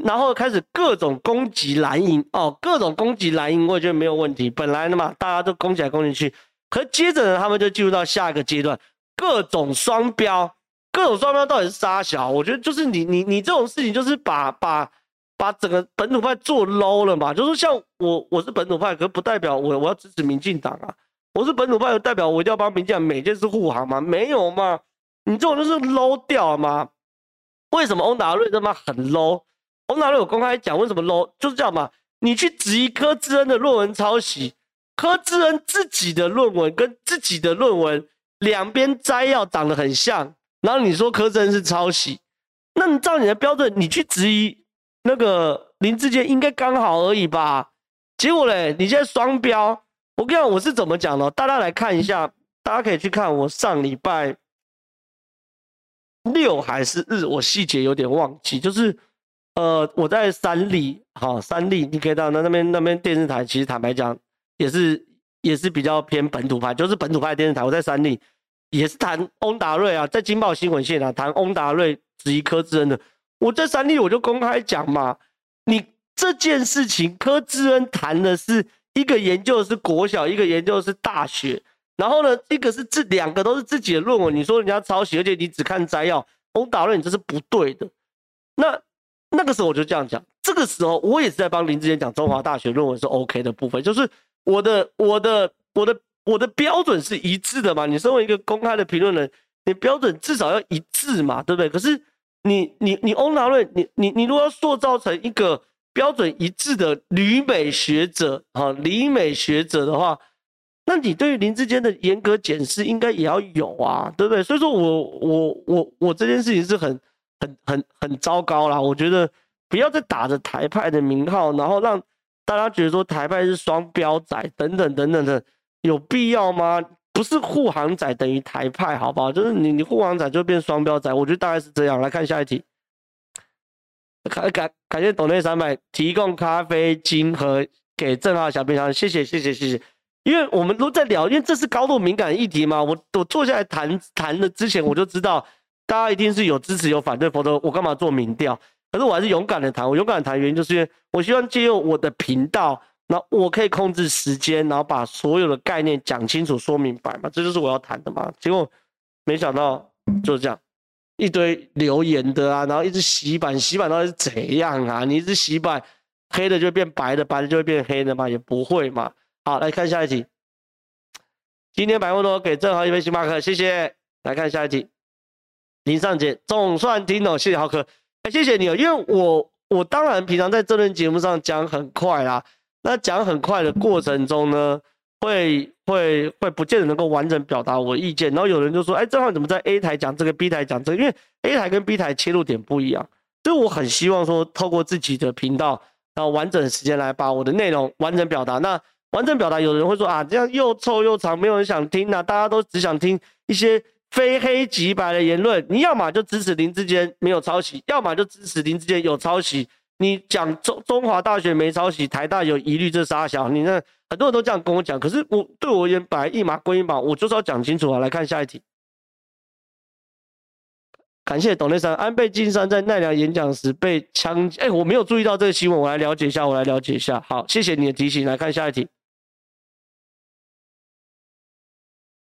然后开始各种攻击蓝营哦，各种攻击蓝营，我也觉得没有问题。本来的嘛，大家都攻击来攻击去，可接着呢，他们就进入到下一个阶段，各种双标，各种双标到底是杀小？我觉得就是你你你这种事情，就是把把。把整个本土派做 low 了嘛？就是像我，我是本土派，可不代表我我要支持民进党啊。我是本土派的，代表我一定要帮民进党每件事护航吗？没有嘛？你这种就是 low 掉吗？为什么翁达瑞他妈很 low？翁达瑞有公开讲为什么 low，就是这样嘛。你去质疑柯志恩的论文抄袭，柯志恩自己的论文跟自己的论文两边摘要长得很像，然后你说柯志恩是抄袭，那你照你的标准，你去质疑。那个林志坚应该刚好而已吧？结果嘞，你现在双标。我跟你讲，我是怎么讲的？大家来看一下，大家可以去看我上礼拜六还是日，我细节有点忘记。就是呃，我在三立，好，三立，你可以到那那边那边电视台，其实坦白讲，也是也是比较偏本土派，就是本土派电视台。我在三立也是谈翁达瑞啊，在金报新闻线啊，谈翁达瑞质疑柯志恩的。我在三立我就公开讲嘛，你这件事情柯志恩谈的是一个研究的是国小，一个研究的是大学，然后呢，一个是这两个都是自己的论文，你说人家抄袭，而且你只看摘要，翁达瑞你这是不对的。那那个时候我就这样讲，这个时候我也是在帮林志坚讲中华大学论文是 OK 的部分，就是我的我的我的我的标准是一致的嘛，你身为一个公开的评论人，你标准至少要一致嘛，对不对？可是。你你你翁达瑞，你你你如果要塑造成一个标准一致的旅美学者啊，旅美学者的话，那你对于林志坚的严格检视应该也要有啊，对不对？所以说我我我我这件事情是很很很很糟糕啦，我觉得不要再打着台派的名号，然后让大家觉得说台派是双标仔等等等等的，有必要吗？不是护航仔等于台派，好不好？就是你，你护航仔就变双标仔，我觉得大概是这样。来看下一题，感感感谢斗内三百提供咖啡金和给正浩小冰箱，谢谢谢谢谢谢。因为我们都在聊，因为这是高度敏感的议题嘛。我我坐下来谈谈的之前，我就知道大家一定是有支持有反对，否则我干嘛做民调？可是我还是勇敢的谈，我勇敢的谈原因就是因为我希望借用我的频道。那我可以控制时间，然后把所有的概念讲清楚、说明白嘛？这就是我要谈的嘛。结果没想到就是这样，一堆留言的啊，然后一直洗版，洗版到底是怎样啊？你一直洗版，黑的就会变白的，白的就会变黑的嘛？也不会嘛。好，来看下一题。今天百万多给正好一杯星巴克，谢谢。来看下一题。林尚杰总算听懂，谢谢浩克，哎，谢谢你哦，因为我我当然平常在这轮节目上讲很快啦。那讲很快的过程中呢，会会会不见得能够完整表达我的意见，然后有人就说，哎，正好怎么在 A 台讲这个，B 台讲这个？因为 A 台跟 B 台切入点不一样，所以我很希望说，透过自己的频道，然后完整的时间来把我的内容完整表达。那完整表达，有人会说啊，这样又臭又长，没有人想听啊，大家都只想听一些非黑即白的言论。你要么就支持林志坚没有抄袭，要么就支持林志坚有抄袭。你讲中中华大学没抄袭，台大有疑虑，这杀小。你那很多人都这样跟我讲，可是我对我而言，本来一码归一码，我就是要讲清楚啊。来看下一题。感谢董内山，安倍晋三在奈良演讲时被枪击。哎，我没有注意到这个新闻，我来了解一下，我来了解一下。好，谢谢你的提醒。来看下一题。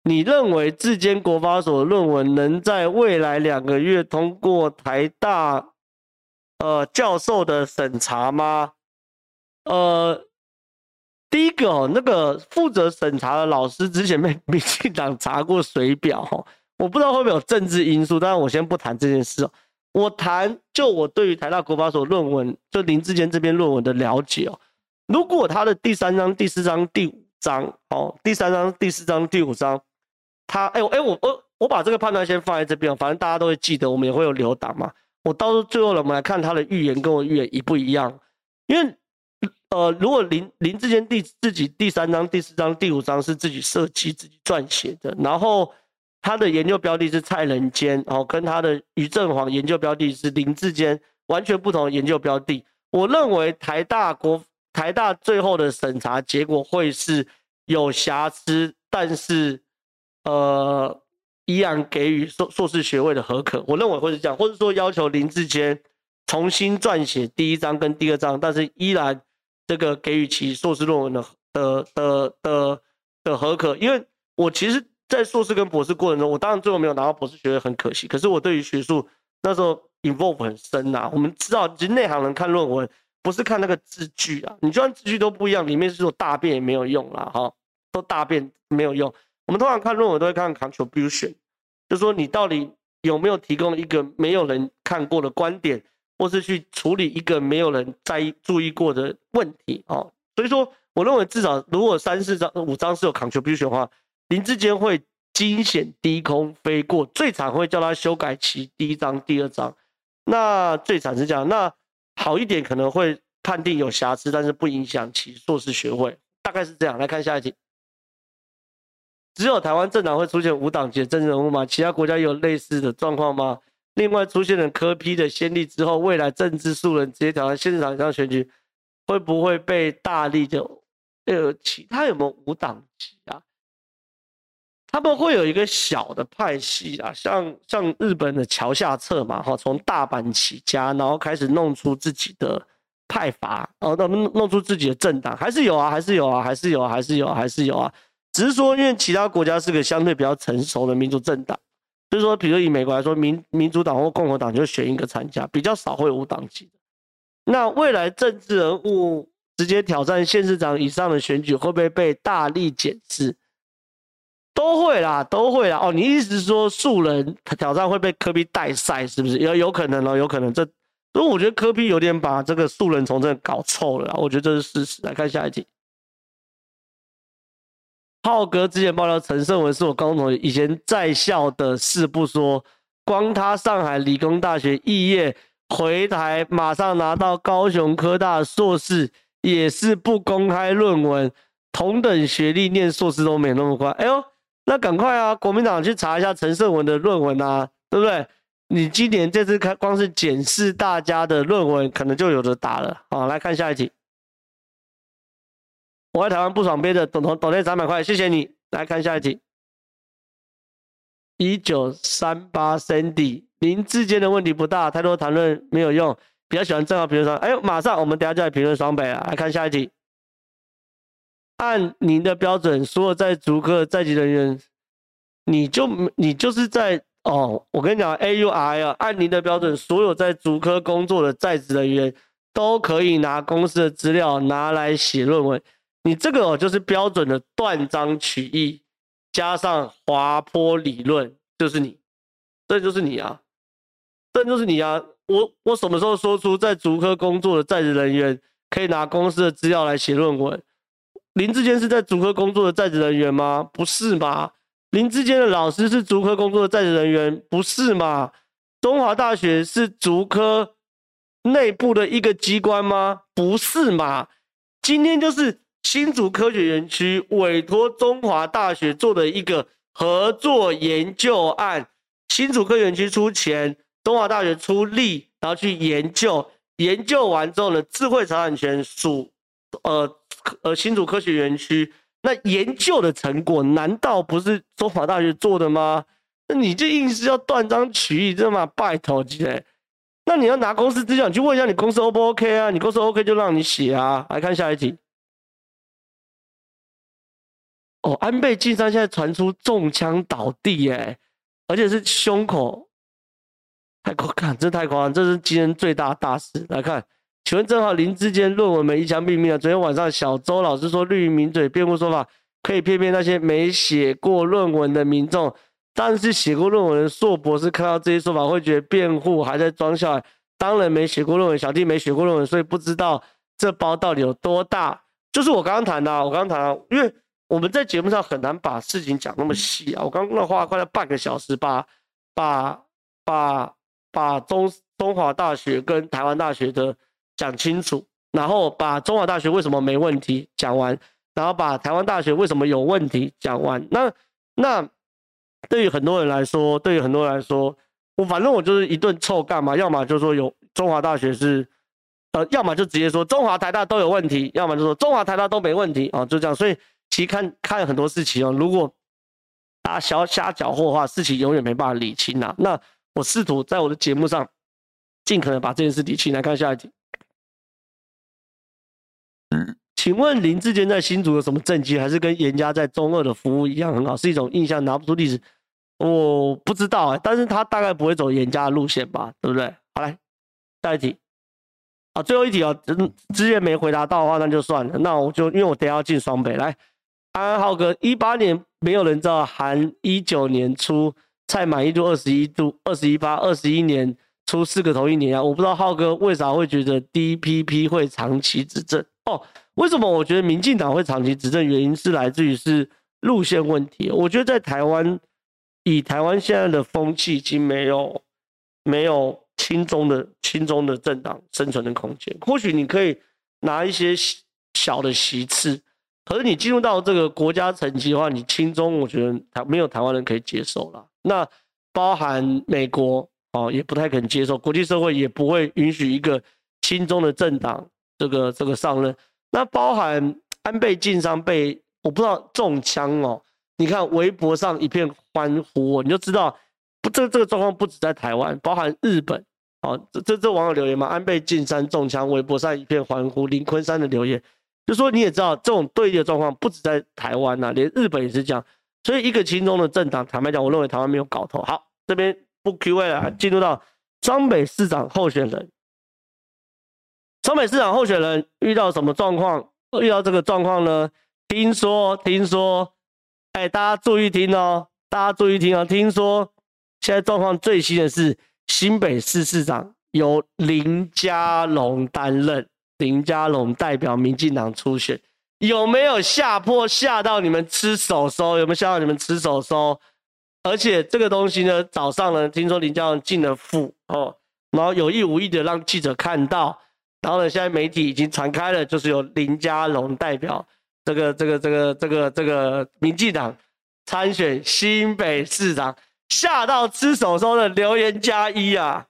你认为自坚国发所论文能在未来两个月通过台大？呃，教授的审查吗？呃，第一个哦，那个负责审查的老师之前被民进党查过水表哦，我不知道会不会有政治因素，但是我先不谈这件事哦。我谈就我对于台大国法所论文，就林志坚这篇论文的了解哦。如果他的第三章、第四章、第五章，哦，第三章、第四章、第五章，他，哎、我，哎、我我我把这个判断先放在这边，反正大家都会记得，我们也会有留档嘛。我到时候最后呢，我们来看他的预言跟我预言一不一样，因为。呃，如果林林志坚第自己第三章、第四章、第五章是自己设计、自己撰写的，然后他的研究标的是蔡仁坚，然后跟他的余正煌研究标的是林志坚，完全不同的研究标的。我认为台大国台大最后的审查结果会是有瑕疵，但是呃依然给予硕硕士学位的合格。我认为会是这样，或者说要求林志坚重新撰写第一章跟第二章，但是依然。这个给予其硕士论文的的的的的合格，因为我其实，在硕士跟博士过程中，我当然最后没有拿到博士学位，很可惜。可是我对于学术那时候 involve 很深呐、我们知道，其实内行人看论文不是看那个字句啊，你就算字句都不一样，里面是说大便也没有用啦，哈，都大便没有用。我们通常看论文都会看 contribution，就是说你到底有没有提供一个没有人看过的观点。或是去处理一个没有人在意注意过的问题哦，所以说我认为至少如果三四章五章是有 contribution 的话，林志坚会惊险低空飞过，最惨会叫他修改其第一章、第二章，那最惨是这样，那好一点可能会判定有瑕疵，但是不影响其硕士学位，大概是这样。来看下一题，只有台湾政党会出现无党籍的政治人物吗？其他国家有类似的状况吗？另外出现了柯 P 的先例之后，未来政治素人直接挑战县市长上选举，会不会被大力的？呃，其他有没有无党籍啊？他们会有一个小的派系啊，像像日本的桥下彻嘛，哈，从大阪起家，然后开始弄出自己的派阀，哦他们弄出自己的政党，还是有啊，还是有啊，还是有啊，还是有，还是有啊，只是说因为其他国家是个相对比较成熟的民主政党。就是说，比如以美国来说，民民主党或共和党就选一个参加，比较少会有无党籍的。那未来政治人物直接挑战县市长以上的选举，会不会被大力检视？都会啦，都会啦。哦，你意思是说素人挑战会被柯 P 带赛，是不是？有有可能哦，有可能。这，所以我觉得柯 P 有点把这个素人从政搞臭了。我觉得这是事实。来看下一题。浩哥之前爆料，陈胜文是我高中同学，以前在校的事不说，光他上海理工大学肄业回台，马上拿到高雄科大硕士，也是不公开论文，同等学历念硕士都没那么快。哎呦，那赶快啊，国民党去查一下陈胜文的论文啊，对不对？你今年这次看光是检视大家的论文，可能就有的打了。好，来看下一题。我在台湾不爽杯的董董董内三百块，谢谢你。来看下一题，一九三八，Cindy，林智坚的问题不大，太多谈论没有用，比较喜欢正好评论双。哎呦，马上我们等下就来评论双北啊。来看下一题，按您的标准，所有在竹科在籍人员，你就你就是在哦，我跟你讲，A U I 啊，按您的标准，所有在竹科工作的在职人员都可以拿公司的资料拿来写论文。你这个，就是标准的断章取义，加上滑坡理论，就是你，这就是你啊，这就是你啊！我我什么时候说出在竹科工作的在职人员可以拿公司的资料来写论文？林志坚是在竹科工作的在职人员吗？不是吗？林志坚的老师是竹科工作的在职人员，不是吗？中华大学是竹科内部的一个机关吗？不是吗？今天就是。新竹科学园区委托中华大学做的一个合作研究案，新竹科学园区出钱，中华大学出力，然后去研究，研究完之后呢，智慧财产权属呃呃新竹科学园区。那研究的成果难道不是中华大学做的吗？那你这硬是要断章取义，这么拜托姐？那你要拿公司资料，你去问一下你公司 O 不 OK 啊？你公司 OK 就让你写啊。来看下一题。哦，安倍晋三现在传出中枪倒地，哎，而且是胸口，太夸张，这太夸张，这是今天最大大事。来看，请问正好林志坚论文没一枪毙命啊？昨天晚上小周老师说绿营名嘴辩护说法可以骗骗那些没写过论文的民众，但是写过论文的硕博士看到这些说法会觉得辩护还在装笑。当然没写过论文，小弟没写过论文，所以不知道这包到底有多大。就是我刚刚谈的，我刚刚谈的，因为我们在节目上很难把事情讲那么细啊。我刚刚花了快了半个小时把把把把中中华大学跟台湾大学的讲清楚，然后把中华大学为什么没问题讲完，然后把台湾大学为什么有问题讲完。那那对于很多人来说，对于很多人来说，我反正我就是一顿臭干嘛，要么就说有中华大学是，呃，要么就直接说中华台大都有问题，要么就说中华台大都没问题啊，就这样。所以其实看看很多事情哦，如果大家瞎瞎搅和的话，事情永远没办法理清呐。那我试图在我的节目上尽可能把这件事理清。来看下一题。嗯，请问林志坚在新竹有什么政绩，还是跟严家在中二的服务一样很好，是一种印象拿不出历史？我不知道哎、欸，但是他大概不会走严家的路线吧，对不对？好来，下一题。啊，最后一题啊，之前没回答到的话，那就算了。那我就因为我等下要进双北，来，安浩哥，一八年没有人知道，含一九年初菜满意度二十一度二十一八，二十一年初四个头一年啊，我不知道浩哥为啥会觉得 DPP 会长期执政哦？为什么我觉得民进党会长期执政？原因是来自于是路线问题。我觉得在台湾。以台湾现在的风气，已经没有没有亲中的亲中的政党生存的空间。或许你可以拿一些小的席次，可是你进入到这个国家层级的话，你亲中，我觉得台没有台湾人可以接受了。那包含美国哦，也不太可能接受，国际社会也不会允许一个亲中的政党这个这个上任。那包含安倍晋三被我不知道中枪哦。你看微博上一片欢呼，你就知道不，这这个状况不止在台湾，包含日本。哦，这这这网友留言嘛，安倍晋三中枪，微博上一片欢呼。林坤山的留言就说你也知道，这种对立的状况不止在台湾呐，连日本也是这样。所以一个轻松的政党，坦白讲，我认为台湾没有搞头。好，这边不 Q&A 了，进入到双北市长候选人。双北市长候选人遇到什么状况？遇到这个状况呢？听说，听说。哎，大家注意听哦！大家注意听哦！听说现在状况最新的是新北市市长由林佳龙担任，林佳龙代表民进党初选，有没有吓破吓到你们吃手收？有没有吓到你们吃手收？而且这个东西呢，早上呢，听说林佳龙进了府哦，然后有意无意的让记者看到，然后呢，现在媒体已经传开了，就是由林佳龙代表。这个这个这个这个这个民进党参选新北市长，吓到吃手收的留言加一啊！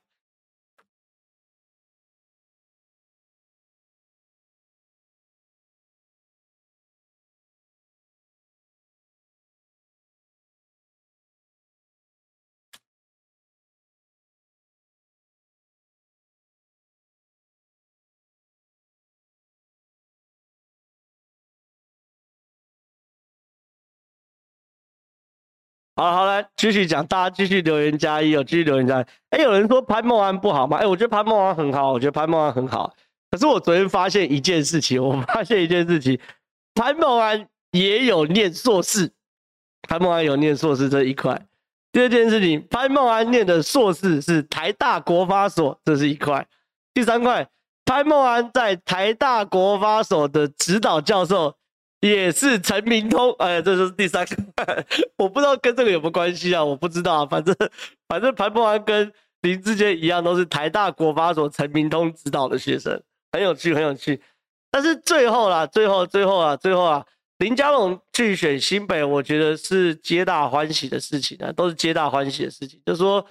好好来继续讲，大家继续留言加一哦，继续留言加一。哎，有人说潘孟安不好吗？哎，我觉得潘孟安很好，我觉得潘孟安很好。可是我昨天发现一件事情，我发现一件事情，潘孟安也有念硕士，潘孟安有念硕士这一块。第二件事情，潘孟安念的硕士是台大国发所，这是一块。第三块，潘孟安在台大国发所的指导教授。也是陈明通，哎，这就是第三个，我不知道跟这个有没有关系啊，我不知道啊，反正反正潘孟安跟林志坚一样，都是台大国发所陈明通指导的学生，很有趣，很有趣。但是最后啦，最后最后啊，最后啊，林佳龙去选新北，我觉得是皆大欢喜的事情啊，都是皆大欢喜的事情。就说，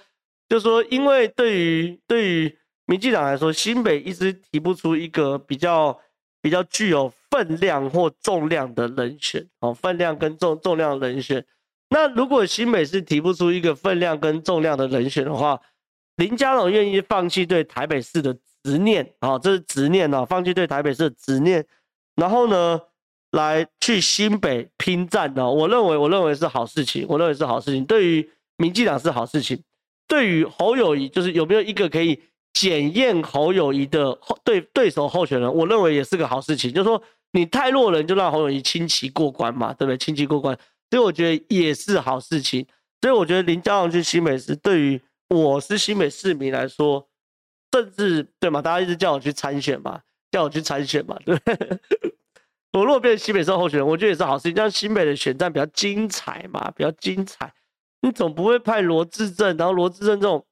就说，因为对于对于民进党来说，新北一直提不出一个比较。比较具有分量或重量的人选哦，分量跟重重量人选。那如果新北市提不出一个分量跟重量的人选的话，林佳龙愿意放弃对台北市的执念啊，这是执念啊，放弃对台北市的执念，然后呢，来去新北拼战呢？我认为，我认为是好事情，我认为是好事情，对于民进党是好事情，对于侯友宜就是有没有一个可以。检验侯友谊的对对手候选人，我认为也是个好事情。就是说，你太弱人，就让侯友谊轻骑过关嘛，对不对？轻骑过关，所以我觉得也是好事情。所以我觉得林佳龙去新北市，对于我是新北市民来说，甚至对嘛，大家一直叫我去参选嘛，叫我去参选嘛，对不对。我如果变成新北市候选人，我觉得也是好事情，这样新北的选战比较精彩嘛，比较精彩。你总不会派罗志政，然后罗志政这种，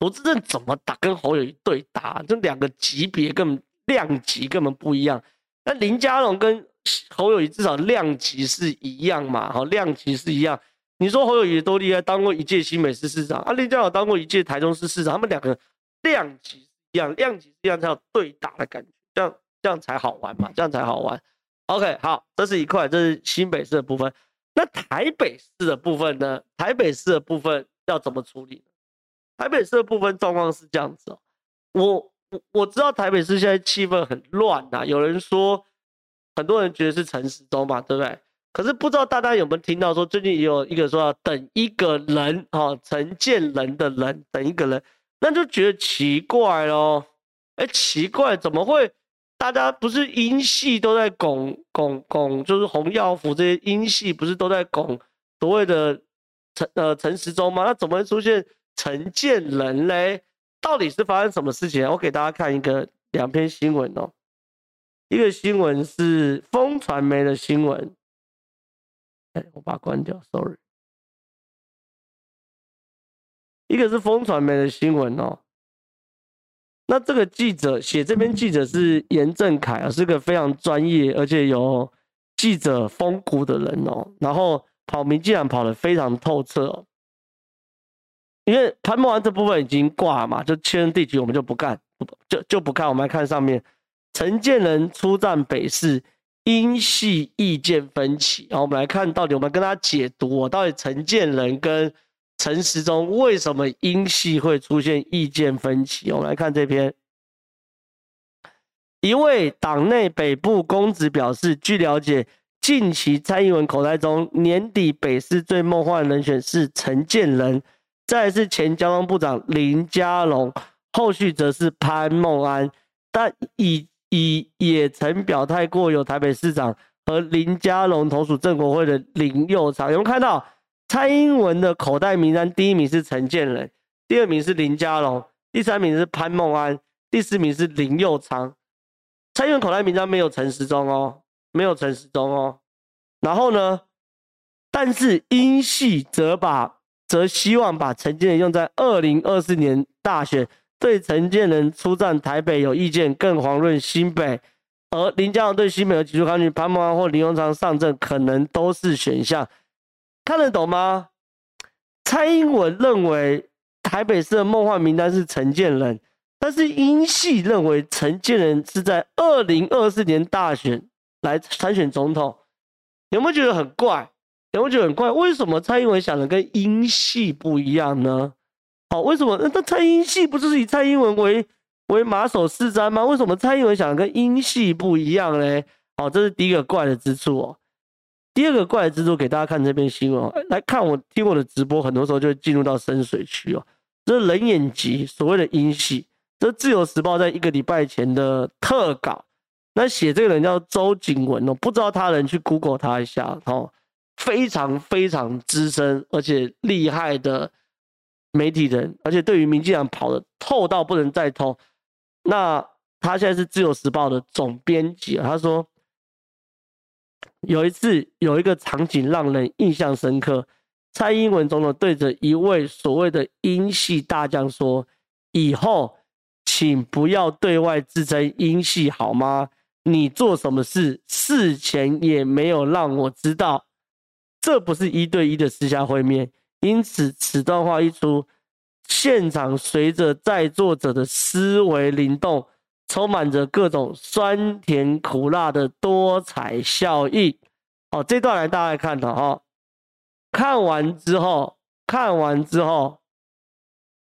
罗致政怎么打跟侯友谊对打？这两个级别根本量级根本不一样。那林佳龙跟侯友谊至少量级是一样嘛？好，量级是一样。你说侯友谊多厉害，当过一届新北市市长，啊，林佳龙当过一届台中市市长，他们两个量级一样，量级一样才有对打的感觉，这样这样才好玩嘛，这样才好玩。OK，好，这是一块，这是新北市的部分。那台北市的部分呢？台北市的部分要怎么处理？台北市的部分状况是这样子哦，我我我知道台北市现在气氛很乱呐，有人说。很多人觉得是陈时中嘛，对不对？可是不知道大家有没有听到说，最近也有一个说要等一个人，哈，陈建仁的人等一个人，那就觉得奇怪咯。哎，奇怪，怎么会？大家不是音系都在拱拱拱，就是洪耀福这些音系不是都在拱所谓的陈呃陈时中吗？那怎么会出现陈建仁嘞？到底是发生什么事情？我给大家看一个两篇新闻哦。一个新闻是风传媒的新闻，哎，我把它关掉，sorry。一个是风传媒的新闻哦，那这个记者写这篇记者是严正凯啊，是个非常专业而且有记者风骨的人哦，然后跑民进党跑得非常透彻哦，因为潘孟安这部分已经挂嘛，就确认地局，我们就不干，就就不看，我们来看上面。陈建仁出战北市，英系意见分歧。然后我们来看到底，我们跟他解读，我到底陈建仁跟陈时中为什么英系会出现意见分歧？我们来看这篇。一位党内北部公职表示，据了解，近期蔡英文口袋中年底北市最梦幻人选是陈建仁，再是前交通部长林佳龙，后续则是潘孟安，但以已也曾表态过，有台北市长和林佳龙同属正国会的林佑昌。有没有看到蔡英文的口袋名单？第一名是陈建仁，第二名是林佳龙，第三名是潘孟安，第四名是林佑昌。蔡英文口袋名单没有陈时中哦，没有陈时中哦。然后呢？但是英系则把则希望把陈建仁用在二零二四年大选。对陈建仁出战台北有意见，更遑论新北。而林佳龙对新北有提出抗拒，潘孟安或林右昌上阵可能都是选项。看得懂吗？蔡英文认为台北市的梦幻名单是陈建仁，但是英系认为陈建仁是在二零二四年大选来参选总统。有没有觉得很怪？有没有觉得很怪？为什么蔡英文想的跟英系不一样呢？好，为什么那蔡英系不就是以蔡英文为为马首是瞻吗？为什么蔡英文想的跟英系不一样呢？好，这是第一个怪的之处哦。第二个怪的之处，给大家看这篇新闻，来看我听我的直播，很多时候就进入到深水区哦。这是冷眼级所谓的英系，这是自由时报在一个礼拜前的特稿，那写这个人叫周景文哦，不知道他人去 Google 他一下哦，非常非常资深而且厉害的。媒体人，而且对于民进党跑的透到不能再透。那他现在是自由时报的总编辑，他说有一次有一个场景让人印象深刻，蔡英文总统对着一位所谓的英系大将说：“以后请不要对外自称英系好吗？你做什么事事前也没有让我知道，这不是一对一的私下会面。”因此，此段话一出，现场随着在座者的思维灵动，充满着各种酸甜苦辣的多彩笑意。哦，这段来大家来看的哈，看完之后，看完之后，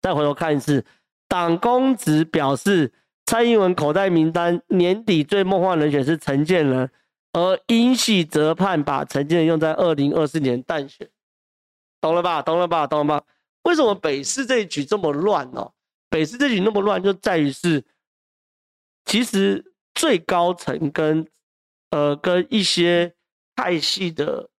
再回头看一次，党公职表示，蔡英文口袋名单年底最梦幻人选是陈建仁，而英系则盼把陈建仁用在二零二四年大选。懂了吧？懂了吧？懂了吧？为什么北市这一局这么乱呢？北市这局那么乱，就在于是，其实最高层跟呃跟一些派系的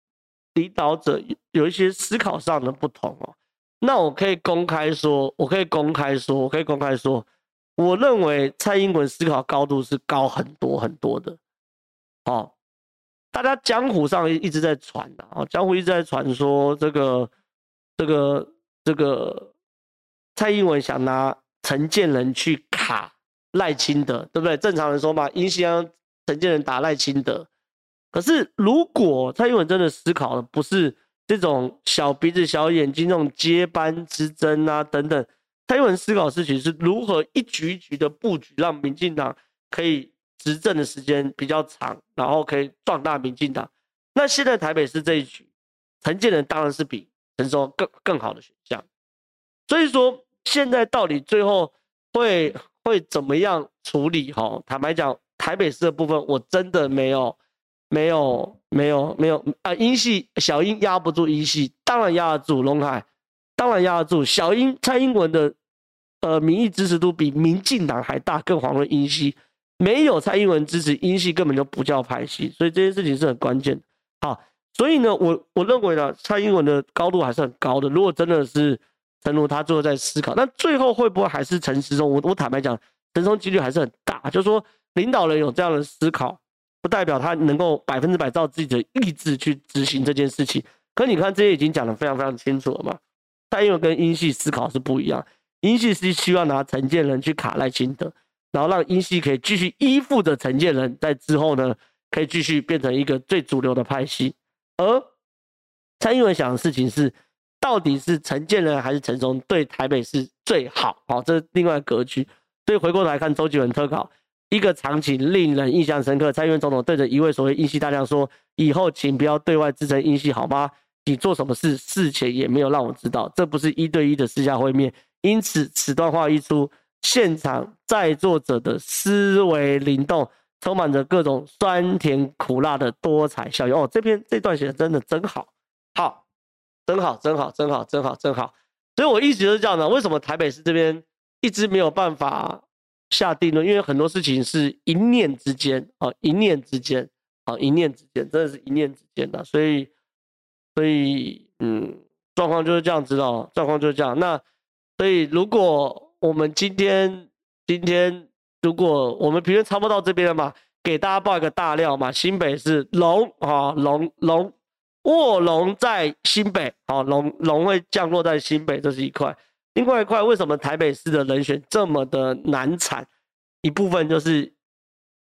领导者有一些思考上的不同哦。那我可以公开说，我可以公开说，我可以公开说，我认为蔡英文思考高度是高很多很多的。哦，大家江湖上一直在传的啊，江湖一直在传说这个这个这个蔡英文想拿陈建仁去卡赖清德，对不对？正常人说嘛，英系让陈建仁打赖清德。可是如果蔡英文真的思考的不是这种小鼻子小眼睛、这种接班之争啊等等，蔡英文思考事情是如何一局一局的布局，让民进党可以执政的时间比较长，然后可以壮大民进党。那现在台北市这一局，陈建仁当然是比陈松更更好的选项。所以说，现在到底最后会会怎么样处理？哈，坦白讲，台北市的部分我真的没有。没有，没有，没有啊！英系小英压不住英系，当然压得住龙海，当然压得住小英。蔡英文的呃民意支持度比民进党还大，更遑论英系。没有蔡英文支持，英系根本就不叫派系，所以这件事情是很关键的。好，所以呢，我我认为呢，蔡英文的高度还是很高的。如果真的是诚如他最后在思考，那最后会不会还是陈时中？我我坦白讲，陈时中几率还是很大。就是说，领导人有这样的思考。不代表他能够百分之百照自己的意志去执行这件事情。可你看，这些已经讲得非常非常清楚了嘛。蔡英文跟英系思考是不一样，英系是希望拿陈建仁去卡赖清德，然后让英系可以继续依附着陈建仁，在之后呢，可以继续变成一个最主流的派系。而蔡英文想的事情是，到底是陈建仁还是陈时中对台北市最好？好，这是另外格局。所以回过头来看周杰伦特稿。一个场景令人印象深刻，蔡英文总统对着一位所谓英系大将说：“以后请不要对外自称英系，好吗？你做什么事事前也没有让我知道，这不是一对一的私下会面。因此，此段话一出，现场在座者的思维灵动，充满着各种酸甜苦辣的多彩效应。哦，这篇这段写的真的真好，好，真好，真好，真好，真好，真好。所以我一直就是这样的。为什么台北市这边一直没有办法？”下定论，因为很多事情是一念之间啊，一念之间啊，一念之间，真的是一念之间的，所以，所以，嗯，状况就是这样子哦，状况就是这样。那所以，如果我们今天今天，如果我们评论差不多到这边了嘛，给大家报一个大料嘛，新北是龙啊，龙龙卧龙在新北，好，龙龙会降落在新北，这是一块。另外一块，为什么台北市的人选这么的难产？一部分就是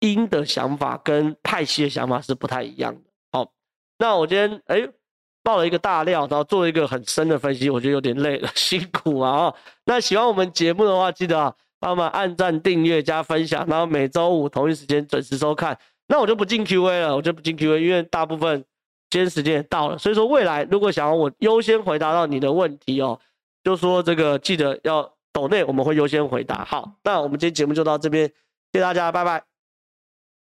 鹰的想法跟派系的想法是不太一样的。好，那我今天哎爆了一个大料，然后做一个很深的分析，我觉得有点累了，辛苦啊！那喜欢我们节目的话，记得啊帮忙按赞、订阅、加分享，然后每周五同一时间准时收看。那我就不进 Q&A 了，我就不进 Q&A，因为大部分今天时间也到了，所以说未来如果想要我优先回答到你的问题哦。就说这个记得要抖内，我们会优先回答。好，那我们今天节目就到这边，谢谢大家，拜拜。